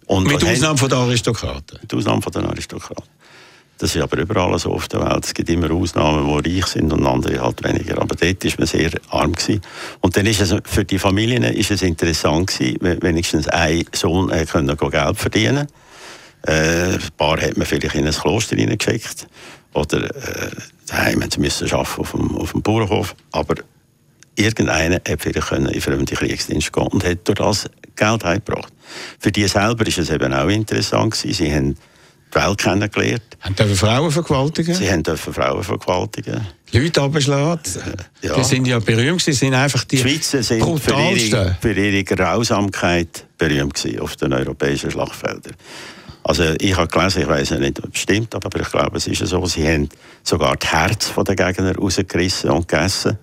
Und mit was haben- Ausnahme von den Aristokraten. mit Ausnahme von den Aristokraten. Das ist aber überall so auf der Welt. Es gibt immer Ausnahmen, die reich sind und andere halt weniger. Aber dort war man sehr arm. Gewesen. Und dann ist es für die Familien ist es interessant gewesen, wenigstens ein Sohn äh, können Geld verdienen äh, Ein paar hat man vielleicht in ein Kloster hineingeschickt. Oder äh, daheim müssen arbeiten auf dem, auf dem Bauernhof. Aber irgendeiner hat vielleicht können in fremde Kriegsdienst gehen und hat durch das Geld heimgebracht. Für die selber ist es eben auch interessant gewesen. Sie haben Welt kennengelernt. Haben dürfen Frauen vergewaltigen, Sie haben dürfen Frauen vergewaltigen. Leute abgeschlagen. ja. Die sind ja berühmt, sie sind einfach die, Die Schweizer sind für ihre, für ihre Grausamkeit berühmt gewesen auf den europäischen Schlachtfeldern. Also ich habe gelesen, ich weiß nicht, ob es stimmt, aber ich glaube, es ist so, sie haben sogar das Herz der Gegner rausgerissen und gegessen.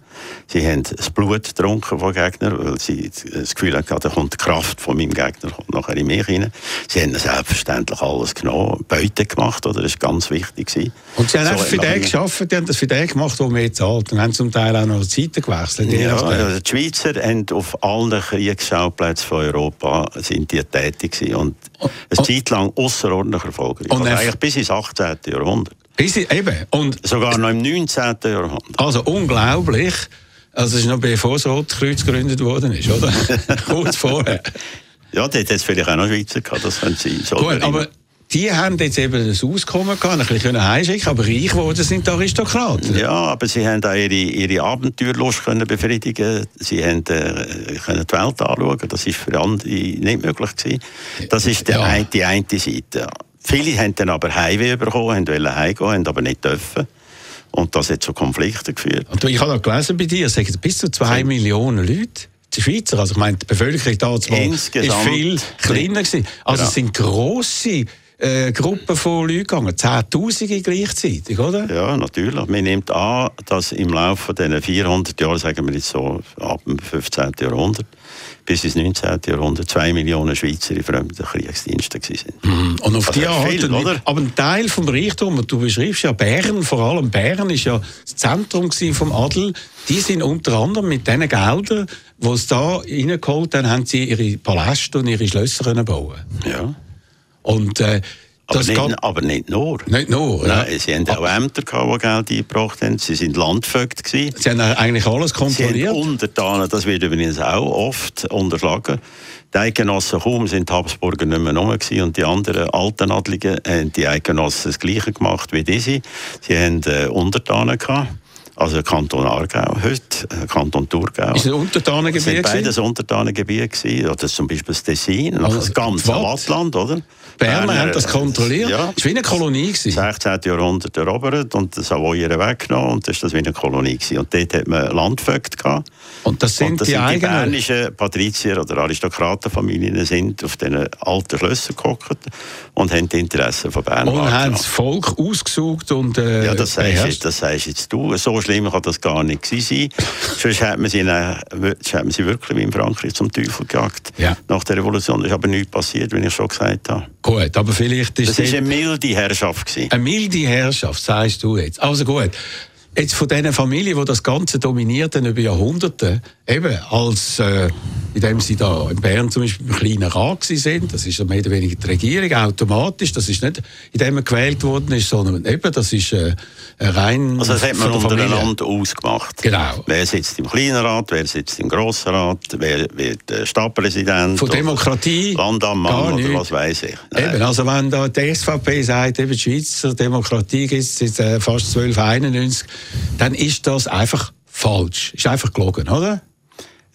Sie haben das Blut getrunken von Gegnern, weil sie das Gefühl hatten, da kommt die Kraft von meinem Gegner kommt nachher in mich rein. Sie haben selbstverständlich alles genommen, Beute gemacht, oder? das war ganz wichtig. gewesen. Und sie haben So einfach für den geschafft, die haben das für den gemacht, der mehr zahlt. Und haben zum Teil auch noch die Seiten gewechselt. Ja, also die Schweizer haben auf allen Kriegsschauplätzen von Europa sind die tätig gewesen und eine Zeit lang außerordentlich erfolgreich. Und Also eigentlich bis ins 18. Jahrhundert. Bis eben. Und Sogar noch im 19. Jahrhundert. Also unglaublich. Also es ist noch bevor das Rotkreuz gegründet worden ist, oder? Kurz vorher. Ja, dort hat es vielleicht auch noch Schweizer gehabt, das können Sie so Gut, aber die haben jetzt eben das Auskommen gehabt, ein bisschen heimschicken aber reich geworden sind die Aristokraten. Ja, aber sie haben auch ihre, ihre Abenteuerlust können befriedigen. Sie haben äh, können die Welt anschauen. Das ist für andere nicht möglich gewesen. Das ist der Ja. ein, die eine Seite. Viele haben dann aber Heimweh bekommen, wollen heimgehen, haben aber nicht dürfen. Und das hat zu Konflikten geführt. Und ich habe noch gelesen bei dir, es sagen bis zu zwei Millionen Leute. Die Schweizer, also ich meine, die Bevölkerung da ist Insgesamt- viel kleiner gewesen. Also Genau. es sind grosse äh, Gruppen von Leuten gegangen, Zehntausende gleichzeitig, oder? Ja, natürlich. Man nimmt an, dass im Laufe dieser 400 Jahre, sagen wir jetzt so ab dem 15. Jahrhundert bis ins 19. Jahrhundert, zwei Millionen Schweizer in fremden Kriegsdiensten waren. Und auf Also die Art, viel, oder? aber ein Teil vom Reichtum, und du beschreibst ja Bern, vor allem Bern ist ja das Zentrum gewesen vom Adel, die sind unter anderem mit diesen Geldern, die sie da reingeholt haben, haben sie ihre Paläste und ihre Schlösser können bauen Ja. Und äh, Aber, nicht, aber nicht nur. nicht nur. ja. Nein, sie haben auch Ämter, gehabt, die Geld eingebracht haben. Sie sind Landvögte. Gewesen. Sie haben eigentlich alles Sie haben kontrolliert. Untertanen, das wird übrigens auch oft unterschlagen. Die Eidgenossen kaum sind die Habsburger nicht mehr rum gewesen und die anderen alten Adligen haben die Eidgenossen das Gleiche gemacht wie diese. Sie haben äh, Untertanen gehabt. Also Kanton Aargau heute, äh, Kanton Thurgau. Ist es Untertanengebiet sind gewesen? beides Untertanengebiete. Oder zum Beispiel das Tessin, also das ganze Watt. Wattland, oder? Berner Berner, haben das kontrolliert. Ja. Es war wie eine Kolonie. Gewesen. 16. Jahrhundert erobert und das Savoyer weggenommen und das war wie eine Kolonie. Gewesen. Und dort hat man Landvögte gehabt. Und das sind und das die sind die eigenen. bernischen Patrizier oder Aristokratenfamilien sind auf diesen alten Schlössern gehockt und haben die Interessen von Bern Und haben das Volk ausgesucht und äh, Ja, das sagst, jetzt, das sagst jetzt du. So schlimm kann das gar nicht gewesen sein. Sonst hat man sie, dann- hat man sie wirklich wie in Frankreich zum Teufel gejagt. Ja. Nach der Revolution ist aber nichts passiert, wie ich schon gesagt habe. Gut, aber vielleicht ist Das war eine milde Herrschaft. Gewesen. eine milde Herrschaft, sagst du jetzt. Also gut. Jetzt von diesen Familien, die das Ganze dominierten über Jahrhunderte, eben als, äh, indem sie da in Bern zum Beispiel im kleinen Rat sind, das ist ja mehr oder weniger die Regierung, automatisch, das ist nicht, indem man gewählt worden ist, sondern eben, das ist äh, rein Also das hat man untereinander ausgemacht. Genau. Wer sitzt im kleinen Rat, wer sitzt im grossen Rat, wer wird äh, Stadtpräsident. Von Demokratie Landammann oder was weiß ich. Nein. Eben, also wenn da die SVP sagt, eben die Schweizer Demokratie gibt es seit äh, fast 1291, dann ist das einfach falsch. Ist einfach gelogen, oder?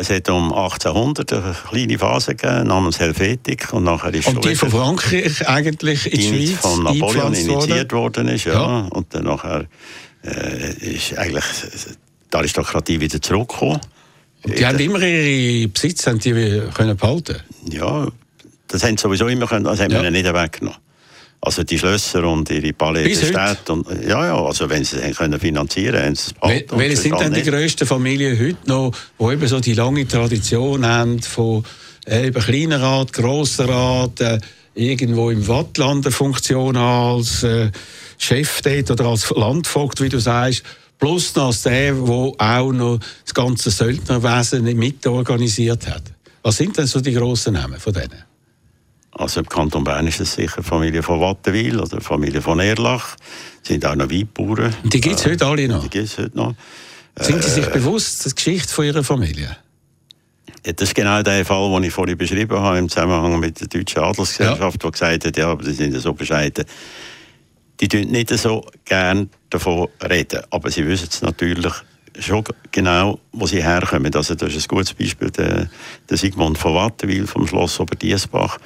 Es hat um 1800 eine kleine Phase gegeben, namens Helvetik. Und nachher ist Und die von Frankreich eigentlich in die die Schweiz von Napoleon worden. initiiert worden ist. Ja. Ja. Und dann nachher äh, ist eigentlich die Aristokratie wieder zurückgekommen. Und die haben immer ihre Besitz haben die können behalten. Ja, das haben sie sowieso immer können, das haben Ja. wir ihnen nicht weggenommen. Also die Schlösser und ihre Palais der? Städte. Und, ja, ja, also wenn sie es können finanzieren haben sie es welche sind denn die grössten Familien heute noch, die eben so die lange Tradition haben von äh, eben kleiner Rat, grosser Rat, äh, irgendwo im Wattland eine Funktion als äh, Chef dort oder als Landvogt, wie du sagst, plus noch als der, der auch noch das ganze Söldnerwesen mitorganisiert hat. Was sind denn so die grossen Namen von denen? Also im Kanton Bern ist es sicher Familie von Wattenwil oder Familie von Erlach. Es sind auch noch Weinbauern. Die gibt es heute alle noch. Die gibt es heute noch. Sind Sie sich Äh. bewusst, die Geschichte von Ihrer Familie? Ja, Das ist genau der Fall, den ich vorhin beschrieben habe, im Zusammenhang mit der Deutschen Adelsgesellschaft, die gesagt hat, ja, aber die sind ja so bescheiden. Die tun nicht so gern davon reden, aber sie wissen es natürlich schon genau, wo sie herkommen. Also das ist ein gutes Beispiel, der, der Sigmund von Wattenwil vom Schloss Oberdiesbach,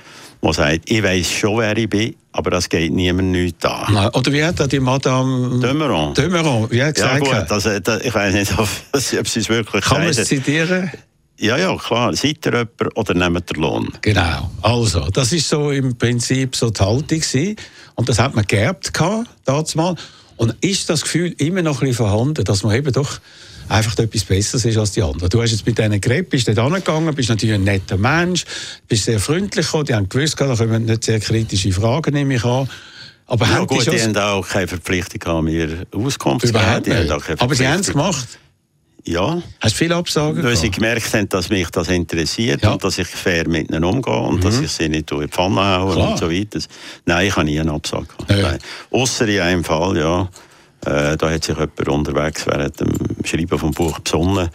der sagt, ich weiß schon, wer ich bin, aber das geht niemand nichts an. Nein. Oder wie hat die Madame Dömeron. Dömeron, wie hat Ja gesagt? gut, also, ich weiß nicht, ob, ob sie es wirklich Kann man es zitieren? Ja, ja, klar. Seid ihr jemand oder nehmt ihr Lohn? Genau. Also, das ist so im Prinzip so die Haltung gewesen. Und das hat man geerbt gehabt, damals mal. Und ist das Gefühl immer noch ein bisschen vorhanden, dass man eben doch einfach etwas Besseres ist als die anderen. Du hast jetzt mit denen geredet, bist dort angegangen, bist natürlich ein netter Mensch, bist sehr freundlich gekommen, die haben gewusst, da kommen nicht sehr kritische Fragen, nehme ich an. Aber Ja, haben gut, die haben auch keine Verpflichtung gehabt, mir Auskunft überhaupt nicht? Aber sie haben es gemacht. Ja, Hast du viele Absagen weil sie gemerkt haben, dass mich das interessiert Ja. Mhm. und dass ich fair mit ihnen umgehe und dass ich sie nicht in die Pfanne haue und so weiter. Nein, ich habe nie einen Absage gehabt. Ausser in einem Fall, ja. Äh, da hat sich jemand unterwegs während dem Schreiben vom Buch besonnen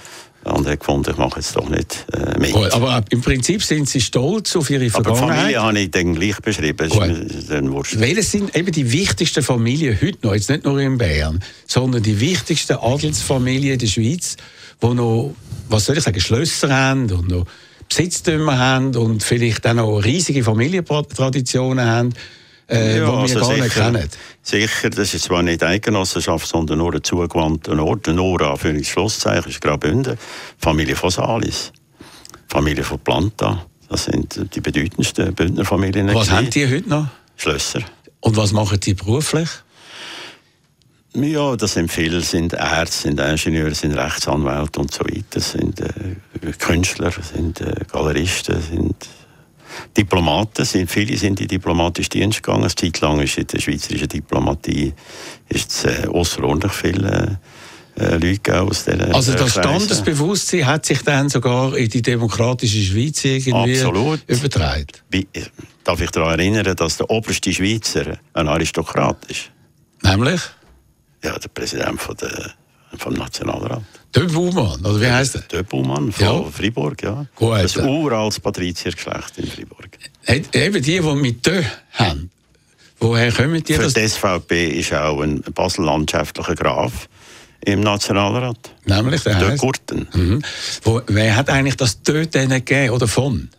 und hat gefunden, ich mache jetzt doch nicht äh, mit. Gut, aber im Prinzip sind sie stolz auf ihre Aber die Vergangenheit. Familie habe ich dann gleich beschrieben. Das Gut. ist mir dann wurscht. Welche sind eben die wichtigsten Familien heute noch, jetzt nicht nur in Bern, sondern die wichtigsten Adelsfamilien in der Schweiz, die noch, was soll ich sagen, Schlösser haben und noch Besitztümer haben und vielleicht auch noch riesige Familientraditionen haben, äh, die wir also gar nicht sicher, kennen. Sicher, das ist zwar nicht Eigenossenschaft, sondern nur ein zugewandter Ort. Nur an Schlusszeichen ist Graubünden. Familie von Salis, Familie von Planta. Das sind die bedeutendsten Bündnerfamilien. Was gewesen. haben die heute noch? Schlösser. Und was machen die beruflich? Ja, das sind viele, sind Ärzte, sind Ingenieure, sind Rechtsanwälte und so weiter, sind äh, Künstler, sind äh, Galeristen, sind Diplomaten, sind, viele sind in diplomatischen Dienst gegangen. Eine Zeit lang ist in der schweizerischen Diplomatie ist es, äh, außerordentlich viele äh, äh, Leute gegeben aus dieser Also äh, das. Standesbewusstsein hat sich dann sogar in die demokratische Schweiz irgendwie Absolut. übertragen. Wie, äh, darf ich daran erinnern, dass der oberste Schweizer ein Aristokrat ist? Nämlich Ja, der Präsident von der, vom Nationalrat. Baumann, oder wie heißt er? Der Baumann von Ja. Freiburg, ja. Gut, das ja. uraltes Patriziergeschlecht in Freiburg. Hat- Eben die, die mit «Dö» haben. Woher kommen die? Für Das, die SVP ist auch ein Basel-landschaftlicher Graf im Nationalrat. nämlich, der heisst, Gurten. mhm. Wo, wer hat eigentlich das denen gegeben, oder von?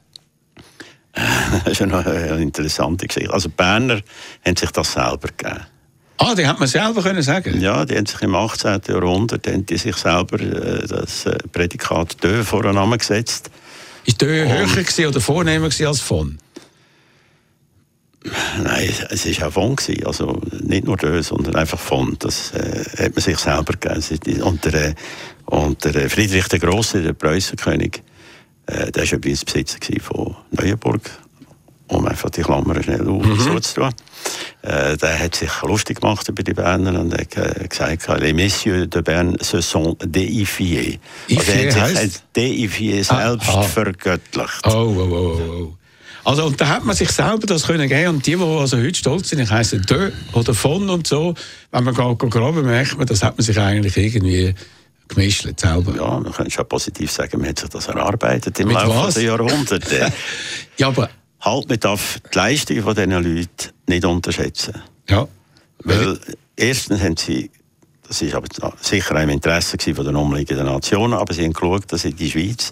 Das ist eine, eine interessante Geschichte. Also die Berner haben sich das selber gegeben. Ah, die hat man selber können sagen. Ja, die haben sich im 18. Jahrhundert haben die sich selber äh, das äh, Prädikat «Dö» vor den Namen gesetzt. Ist «Dö» höher gewesen oder vornehmer gewesen als «von»? Nein, es war auch von. gewesen. Also nicht nur «Dö», sondern einfach von. Das äh, hat man sich selber gegeben. Und der, äh, und der Friedrich der Große, der Preußenkönig, äh, der war übrigens Besitzer von Neuenburg, um einfach die Klammern schnell auf Mhm. Äh, der hat sich lustig gemacht über die Berner und hat äh, gesagt, les messieurs de Berne se sont deifiés. Also er hat sich heisst? als deifié Ah, selbst ah. vergöttlicht. Oh, oh, oh, oh, oh. Also, und da hat man sich selber das können geben. Und die, die also heute stolz sind, ich heisse «Dö» oder «von» und so, wenn man geht graben, merkt man, das hat man sich eigentlich irgendwie gemischt selber. Ja, man könnte schon positiv sagen, man hat sich das erarbeitet im Mit Laufe was? der Jahrhunderte. Ja, aber, halt, man darf die Leistung von diesen Leuten nicht unterschätzen. ja. Weil erstens haben sie, das ist aber sicher im Interesse von den umliegenden Nationen, aber sie haben geschaut, dass in der Schweiz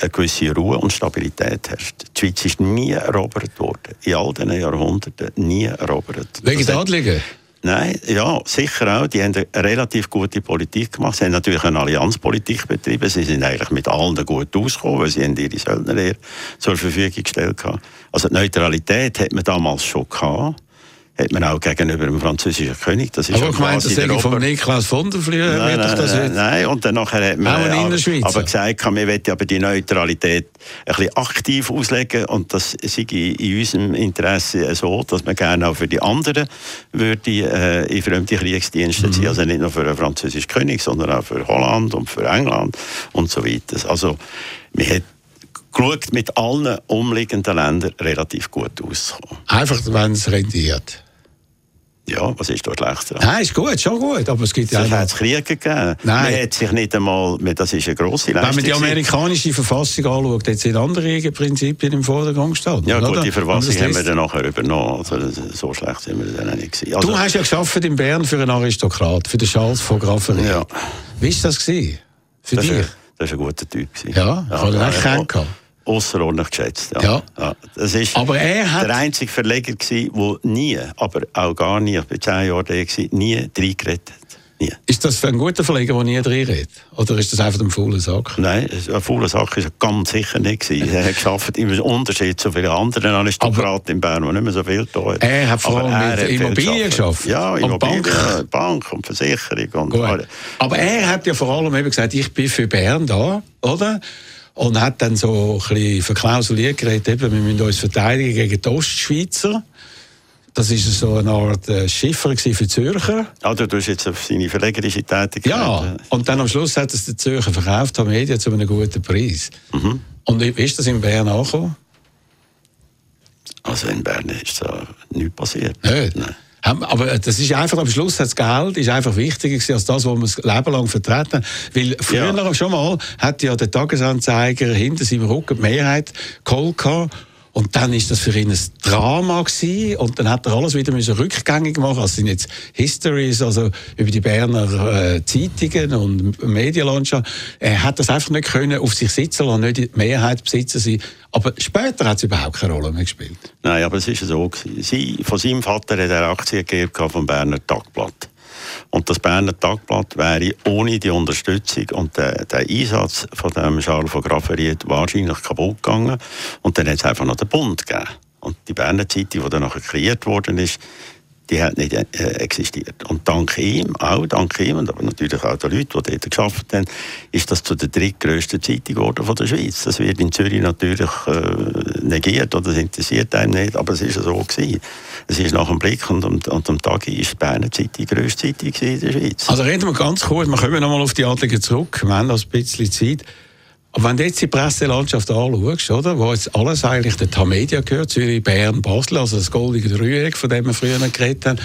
eine gewisse Ruhe und Stabilität herrscht. Die Schweiz ist nie erobert worden. In all diesen Jahrhunderten nie erobert. Wegen der Adligen? Nein, ja, sicher auch. Die haben eine relativ gute Politik gemacht. Sie haben natürlich eine Allianzpolitik betrieben. Sie sind eigentlich mit allen gut ausgekommen, weil sie haben ihre Söldner zur Verfügung gestellt haben. Also die Neutralität hat man damals schon gehabt. Hat man auch gegenüber dem französischen König. Das ist Aber ich meine, das sage von Niklaus von der Flühe, Nein, nein, das nein, nein, und dann nachher hat man aber, aber gesagt, wir wollen aber die Neutralität ein bisschen aktiv auslegen und das sei in unserem Interesse so, dass man gerne auch für die anderen würde äh, in fremde Kriegsdienste Mhm. ziehen, also nicht nur für den französischen König, sondern auch für Holland und für England und so weiter. Also man hat geschaut, mit allen umliegenden Ländern relativ gut auszukommen. Einfach, wenn es rendiert. Ja, was ist da schlecht? Nein, ist gut, schon gut, aber es gibt ja Es hat Kriege gegeben. Nein. Man hat sich nicht einmal, das ist eine grosse Leistung. wenn man die amerikanische Verfassung anschaut, jetzt sind andere Prinzipien im Vordergrund gestanden. Ja gut, oder? die Verfassung haben wir dann nachher übernommen. Also, so schlecht sind wir dann auch nicht gewesen. Also, Du hast ja geschafft in Bern für einen Aristokrat, für den Charles von Graffenried. Ja. Wie war das? Gewesen? Für das, dich? ist, das ist ein guter Typ. Gewesen. Ja, ich habe ihn echt ja, kennengelernt. Außerordentlich geschätzt. Ja. Ja. Das ist Aber er hat- der einzige Verleger der nie, aber auch gar nie, ich war zehn Jahre da, nie reingeredet hat. Nie. Ist das für einen guten Verleger, der nie reinredet? Oder ist das einfach ein fauler Sack? Nein, es- eine faule Sache ist er ganz sicher nicht. Er hat geschafft, im Unterschied zu vielen anderen Aristokraten in Bern, die nicht mehr so viel da hat. Er hat vor allem mit Immobilien geschafft. Ja, Und Immobilien, Bank. Bank. und Versicherung. Und. Aber er hat ja vor allem eben gesagt, ich bin für Bern da, oder? Und hat dann so ein bisschen verklausuliert geredet, eben, wir müssen uns verteidigen gegen die Ostschweizer. Das war so eine Art äh, Schiffer für Zürcher. Also, du hast jetzt auf seine verlegerische Tätigkeit. Ja, äh, und dann am Schluss hat es der Zürcher verkauft, haben Medien zu einem guten Preis. Mhm. Und wie ist das in Bern angekommen? Also in Bern ist da nichts passiert. Nicht? Nein. Aber das ist einfach, am Schluss hat das Geld ist einfach wichtiger als das, was man das Leben lang vertreten. Weil früher Ja. schon mal hat ja der Tagesanzeiger hinter seinem Rücken die Mehrheit geholt. Und dann ist das für ihn ein Drama gewesen. Und dann hat er alles wieder müssen rückgängig machen. Also sind jetzt Histories, also über die Berner äh, Zeitungen und Medienlandschaft. Er hat das einfach nicht können auf sich sitzen lassen, nicht die Mehrheit besitzen sein. Aber später hat es überhaupt keine Rolle mehr gespielt. Nein, aber es ist so. Sie, von seinem Vater hat er Aktien gegeben vom Berner Tagblatt. Und das Berner Tagblatt wäre ohne die Unterstützung und der, der Einsatz von dem Charles von Grafferiet wahrscheinlich kaputt gegangen. Und dann hat es einfach noch den Bund gegeben. Und die Berner Zeitung, die dann nachher kreiert worden ist, die hat nicht äh, existiert. Und dank ihm, auch dank ihm, und aber natürlich auch den Leuten, die dort geschafft haben, ist das zu der drittgrößten Zeitung geworden von der Schweiz. Das wird in Zürich natürlich äh, negiert oder das interessiert einem nicht, aber es ist so gewesen. Es ist nach dem Blick und, und, und am Tag ist die Berner Zeitung die grösste Zeitung in der Schweiz. Also reden wir ganz kurz, wir kommen nochmal auf die Adligen zurück, wir haben noch ein bisschen Zeit. Wenn du jetzt die Presselandschaft anschaust, oder, wo jetzt alles eigentlich der Tamedia gehört, Zürich, Bern, Basel, also das goldige Dreieck, von dem wir früher geredet haben,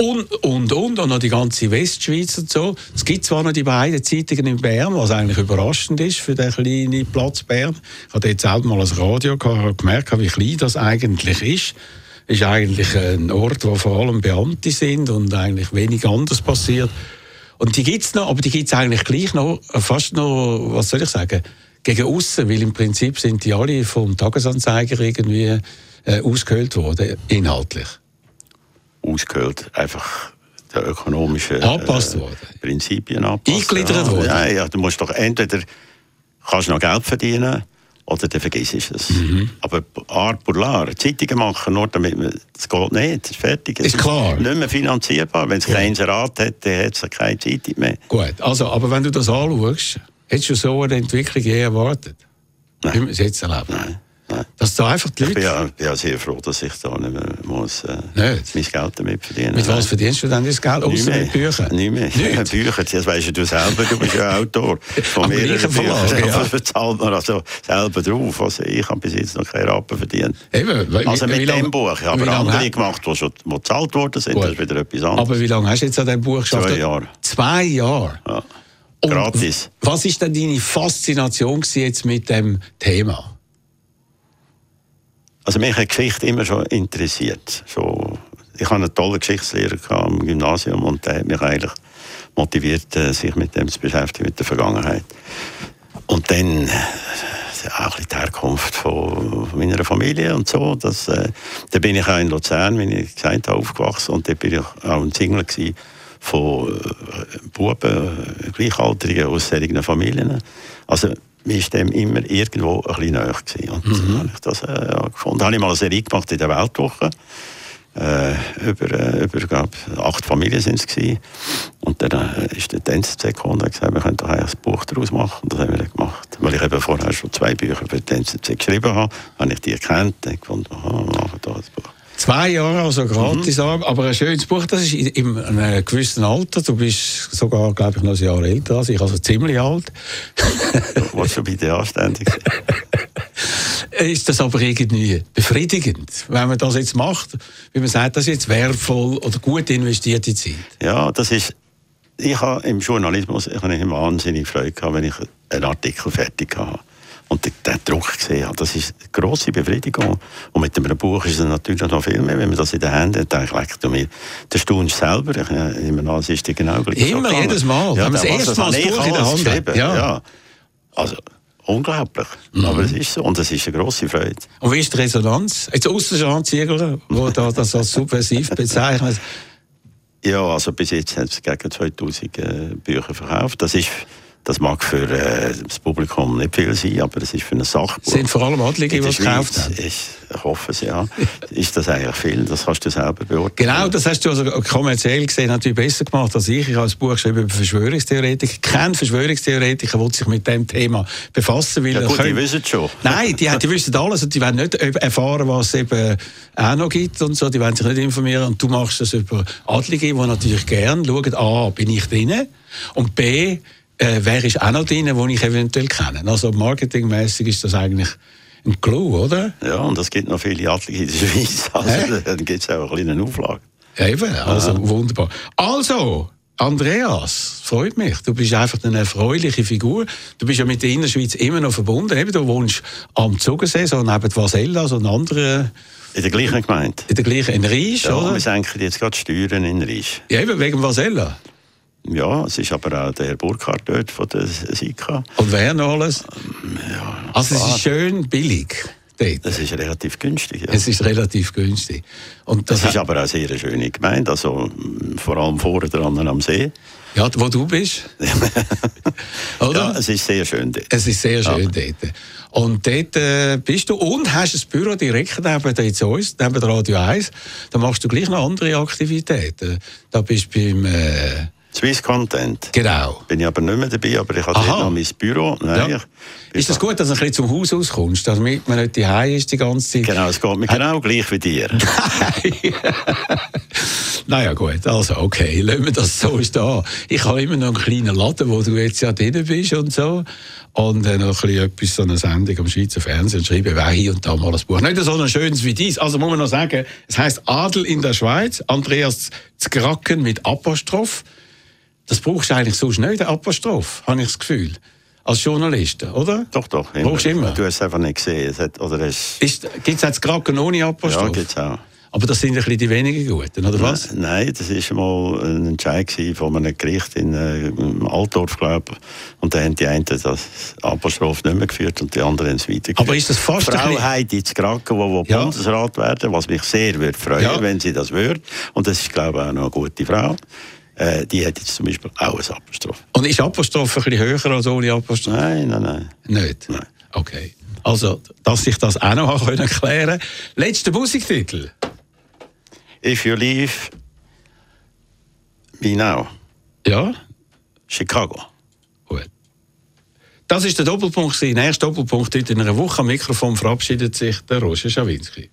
und, und, und, und noch die ganze Westschweiz und so. Es gibt zwar noch die beiden Zeitungen in Bern, was eigentlich überraschend ist für den kleinen Platz Bern. Ich hatte jetzt selber mal ein Radio gehabt, habe gemerkt, wie klein das eigentlich ist. ist eigentlich ein Ort, wo vor allem Beamte sind und eigentlich wenig anders passiert. Und die gibt's noch, aber die gibt's eigentlich gleich noch, äh, fast noch, was soll ich sagen, gegen außen, weil im Prinzip sind die alle vom Tagesanzeiger irgendwie äh, ausgehöhlt worden, inhaltlich. Ausgehöhlt, einfach der ökonomischen äh, Angepasst worden. Prinzipien anpassen. Eingegliedert worden. Ja, ja, du musst doch entweder kannst noch Geld verdienen oder dann vergisst du es. Mhm. Aber Art pour l'art, Zeitungen machen, nur damit man, das geht nicht, das ist fertig. Es Ist klar. nicht mehr finanzierbar. Wenn es Ja. kein Inserat hat, dann hat es keine Zeitung mehr. Gut, also, aber wenn du das anschaust, hättest du so eine Entwicklung je erwartet? Nein. Wie wir es jetzt erleben. Nein, nein. Dass da einfach die Ich bin Leute... ja, bin ja sehr froh, dass ich da nicht mehr muss, äh, Nicht? mein Geld damit verdienen Mit was verdienst du denn das Geld? Außer mit Büchern? Nicht mehr. Nicht? Bücher, das weisst du selber, du bist ja Autor. Von mehreren Büchern. ja. Das bezahlt man also selber drauf. Also ich habe bis jetzt noch keinen Rappen verdient. Eben, wie- Also wie mit lange- dem Buch. Ich wie habe andere gemacht, die schon die gezahlt worden sind. Gut. Das ist wieder etwas anderes. Aber wie lange hast du jetzt an diesem Buch geschafft? Zwei Jahre. Zwei Jahre? Ja. Und Gratis. Was ist denn deine Faszination jetzt mit dem Thema? Also mich hat Geschichte immer schon interessiert. So, ich hatte einen tollen Geschichtslehrer am Gymnasium und der hat mich eigentlich motiviert, äh, sich mit dem zu beschäftigen, mit der Vergangenheit. Und dann, auch ein bisschen die Herkunft von, meiner Familie und so. Das, äh, da bin ich auch in Luzern, wie ich gesagt habe, aufgewachsen und da bin ich auch ein Single gewesen von äh, Buben, äh, Gleichaltrigen aus solchen Familien. Also mir ist dem immer irgendwo ein bisschen näher gewesen. Und mhm. habe ich das äh, gefunden. Da habe ich mal eine Serie gemacht in der Weltwoche. Äh, über, äh, über glaub, acht Familien sind es gewesen. Und dann äh, ist der NZZ gekommen und hat gesagt, wir können doch ein Buch daraus machen. Und das haben wir dann gemacht. Weil ich eben vorher schon zwei Bücher für den NZZ geschrieben habe, habe ich die erkannt und gefunden, oh, wir machen da ein Buch. Zwei Jahre, also gratis, Mhm. aber ein schönes Buch. Das ist in in einem gewissen Alter. Du bist sogar, glaube ich, noch ein Jahr älter als ich, also ziemlich alt. Was schon dir anständig Ist das aber irgendwie befriedigend, wenn man das jetzt macht? Wie man sagt, das ist jetzt wertvoll oder gut investierte Zeit. Ja, das ist. Ich habe im Journalismus ich habe wahnsinnig Freude gehabt, wenn ich einen Artikel fertig habe und den Druck gesehen habe. Das ist eine grosse Befriedigung. Und mit einem Buch ist es natürlich noch viel mehr, wenn man das in den Händen hat. Denke ich, leck du mir, der staunst selber. Ich äh, nehme an, es ist dir genau gleich. Immer, so jedes Mal. Wenn man das erste Mal das ich Buch in der Hand hat. Ja. Ja. Also, unglaublich. Mhm. Aber es ist so. Und es ist eine grosse Freude. Und wie ist die Resonanz? Jetzt ausser Jean Ziegler, der da das als subversiv bezeichnet. Ja, also bis jetzt hat es gegen 2000 äh, Bücher verkauft. Das ist, das mag für äh, das Publikum nicht viel sein, aber es ist für ein Sachbuch. Sind vor allem Adlige, die gekauft haben. ich hoffe es, ja. ist das eigentlich viel? Das kannst du selber beurteilen. Genau, das hast du also kommerziell gesehen natürlich besser gemacht als ich. Ich habe ein Buch geschrieben über Verschwörungstheoretiker. Kein Verschwörungstheoretiker will sich mit dem Thema befassen. Weil Ja gut, die könnte- wissen es schon. Nein, die, die wissen alles und die wollen nicht erfahren, was es eben auch noch gibt und so. Die wollen sich nicht informieren und du machst das über Adlige, die natürlich gern schauen, A, bin ich drin und B, äh, wer ist auch noch drin, den ich eventuell kenne. Also marketingmäßig ist das eigentlich ein Clou, oder? Ja, und es gibt noch viele Adlige in der Schweiz. Also, dann gibt es auch eine kleine Auflage. Ja, Eben, also wunderbar. Also, Andreas, freut mich. Du bist einfach eine erfreuliche Figur. Du bist ja mit der Innerschweiz immer noch verbunden. Eben, du wohnst am Zugersee, so neben Vasella, so ein anderer, In der gleichen Gemeinde. in der gleichen, in Riesch, Ja, oder? wir senken jetzt gerade Steuern in Riesch. Ja, eben, wegen Vasella. Ja, es ist aber auch der Herr Burkhardt dort von der SIKA. Und wer noch alles? also, es klar. ist schön billig dort. Das ist relativ günstig. Ja. Es ist relativ günstig. Und das, Das ist aber auch sehr eine schöne Gemeinde, also mm, vor allem vorne dran am See. ja, wo du bist. Oder? Ja, es ist sehr schön dort. Es ist sehr schön dort. Und dort äh, bist du und hast ein Büro direkt neben der zu uns, neben der Radio 1. Da machst du gleich noch andere Aktivitäten. Da bist du beim... Äh, Swiss Content. genau. Bin ich aber nicht mehr dabei, aber ich habe Aha. noch mein Büro. Nein, Ja. Ist das da- gut, dass du ein bisschen zum Haus auskommst, damit man nicht daheim ist die ganze Zeit? Genau, es geht mir genau gleich wie dir. naja, gut, also okay, lassen wir das so stehen. Ich habe immer noch einen kleinen Laden, wo du jetzt ja drin bist und so. Und äh, noch ein bisschen etwas, so eine Sendung am Schweizer Fernsehen und schreibe auch hier und da mal ein Buch. Nicht so ein schönes wie dies. Also muss man noch sagen, es heißt Adel in der Schweiz, Andreas Zgracken mit Apostroph. Das brauchst du eigentlich sonst nicht, den Apostroph, habe ich das Gefühl. Als Journalist, oder? Doch, doch. Brauchst du immer? Du hast es einfach nicht gesehen. Es hat, oder es, Gibt es jetzt Gracken ohne ja, Apostroph? gibt's auch. Aber das sind ein bisschen die wenigen Guten, oder was? Nein, das war mal ein Entscheid von einem Gericht in äh, Altdorf, glaube ich. Und da haben die einen das Apostroph nicht mehr geführt und die anderen haben es weitergeführt. Aber ist das fast Frau bisschen- Heidi zu Kraken, die, die Ja. Bundesrat werden, was mich sehr würde freuen, Ja. wenn sie das würde. Und das ist, glaube ich, auch noch eine gute Frau. Äh, die hat jetzt zum Beispiel auch ein Apostroph. Und ist Apostroph ein bisschen höher als ohne Apostroph? Nein, nein, nein. Nicht? Nein. Okay. Also, dass ich das auch noch können klären Letzter Musiktitel. If you leave me now, Ja, Chicago. gut. Das ist der Doppelpunkt. erste Doppelpunkt heute in einer Woche. Am Mikrofon verabschiedet sich der Roger Schawinski.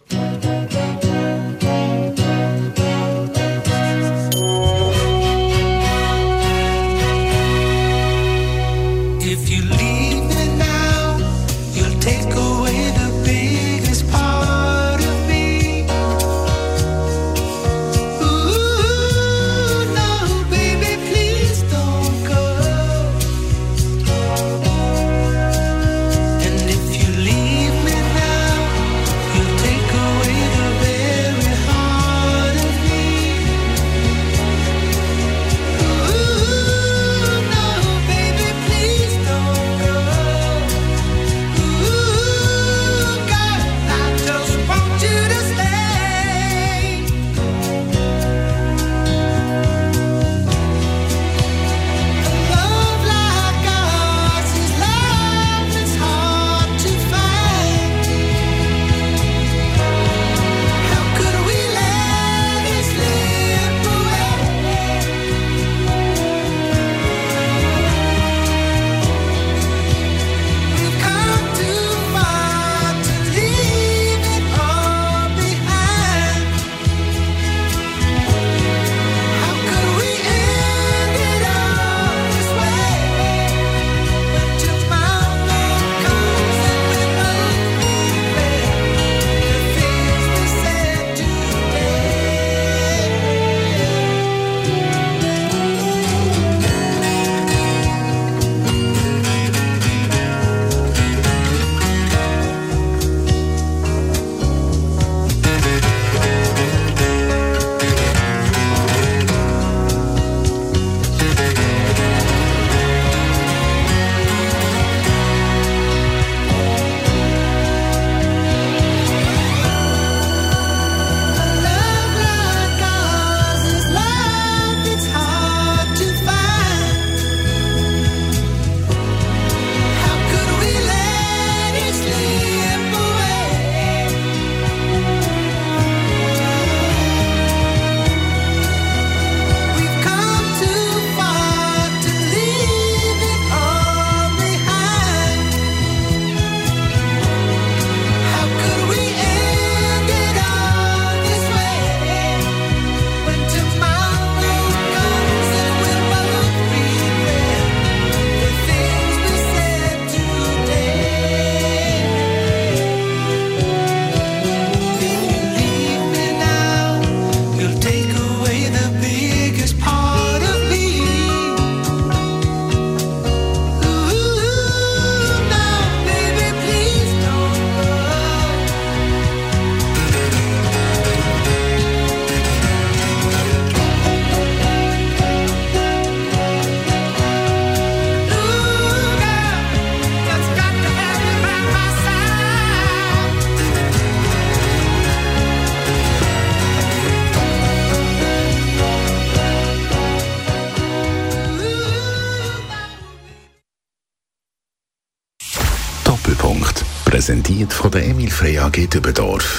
Präsentiert von der Emil Frey AG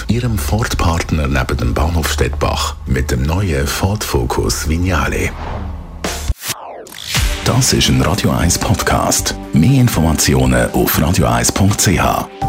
Ihrem Ford-Partner neben dem Bahnhof Stettbach mit dem neuen Ford Focus Vignale. Das ist ein Radio 1 Podcast. Mehr Informationen auf radio1.ch.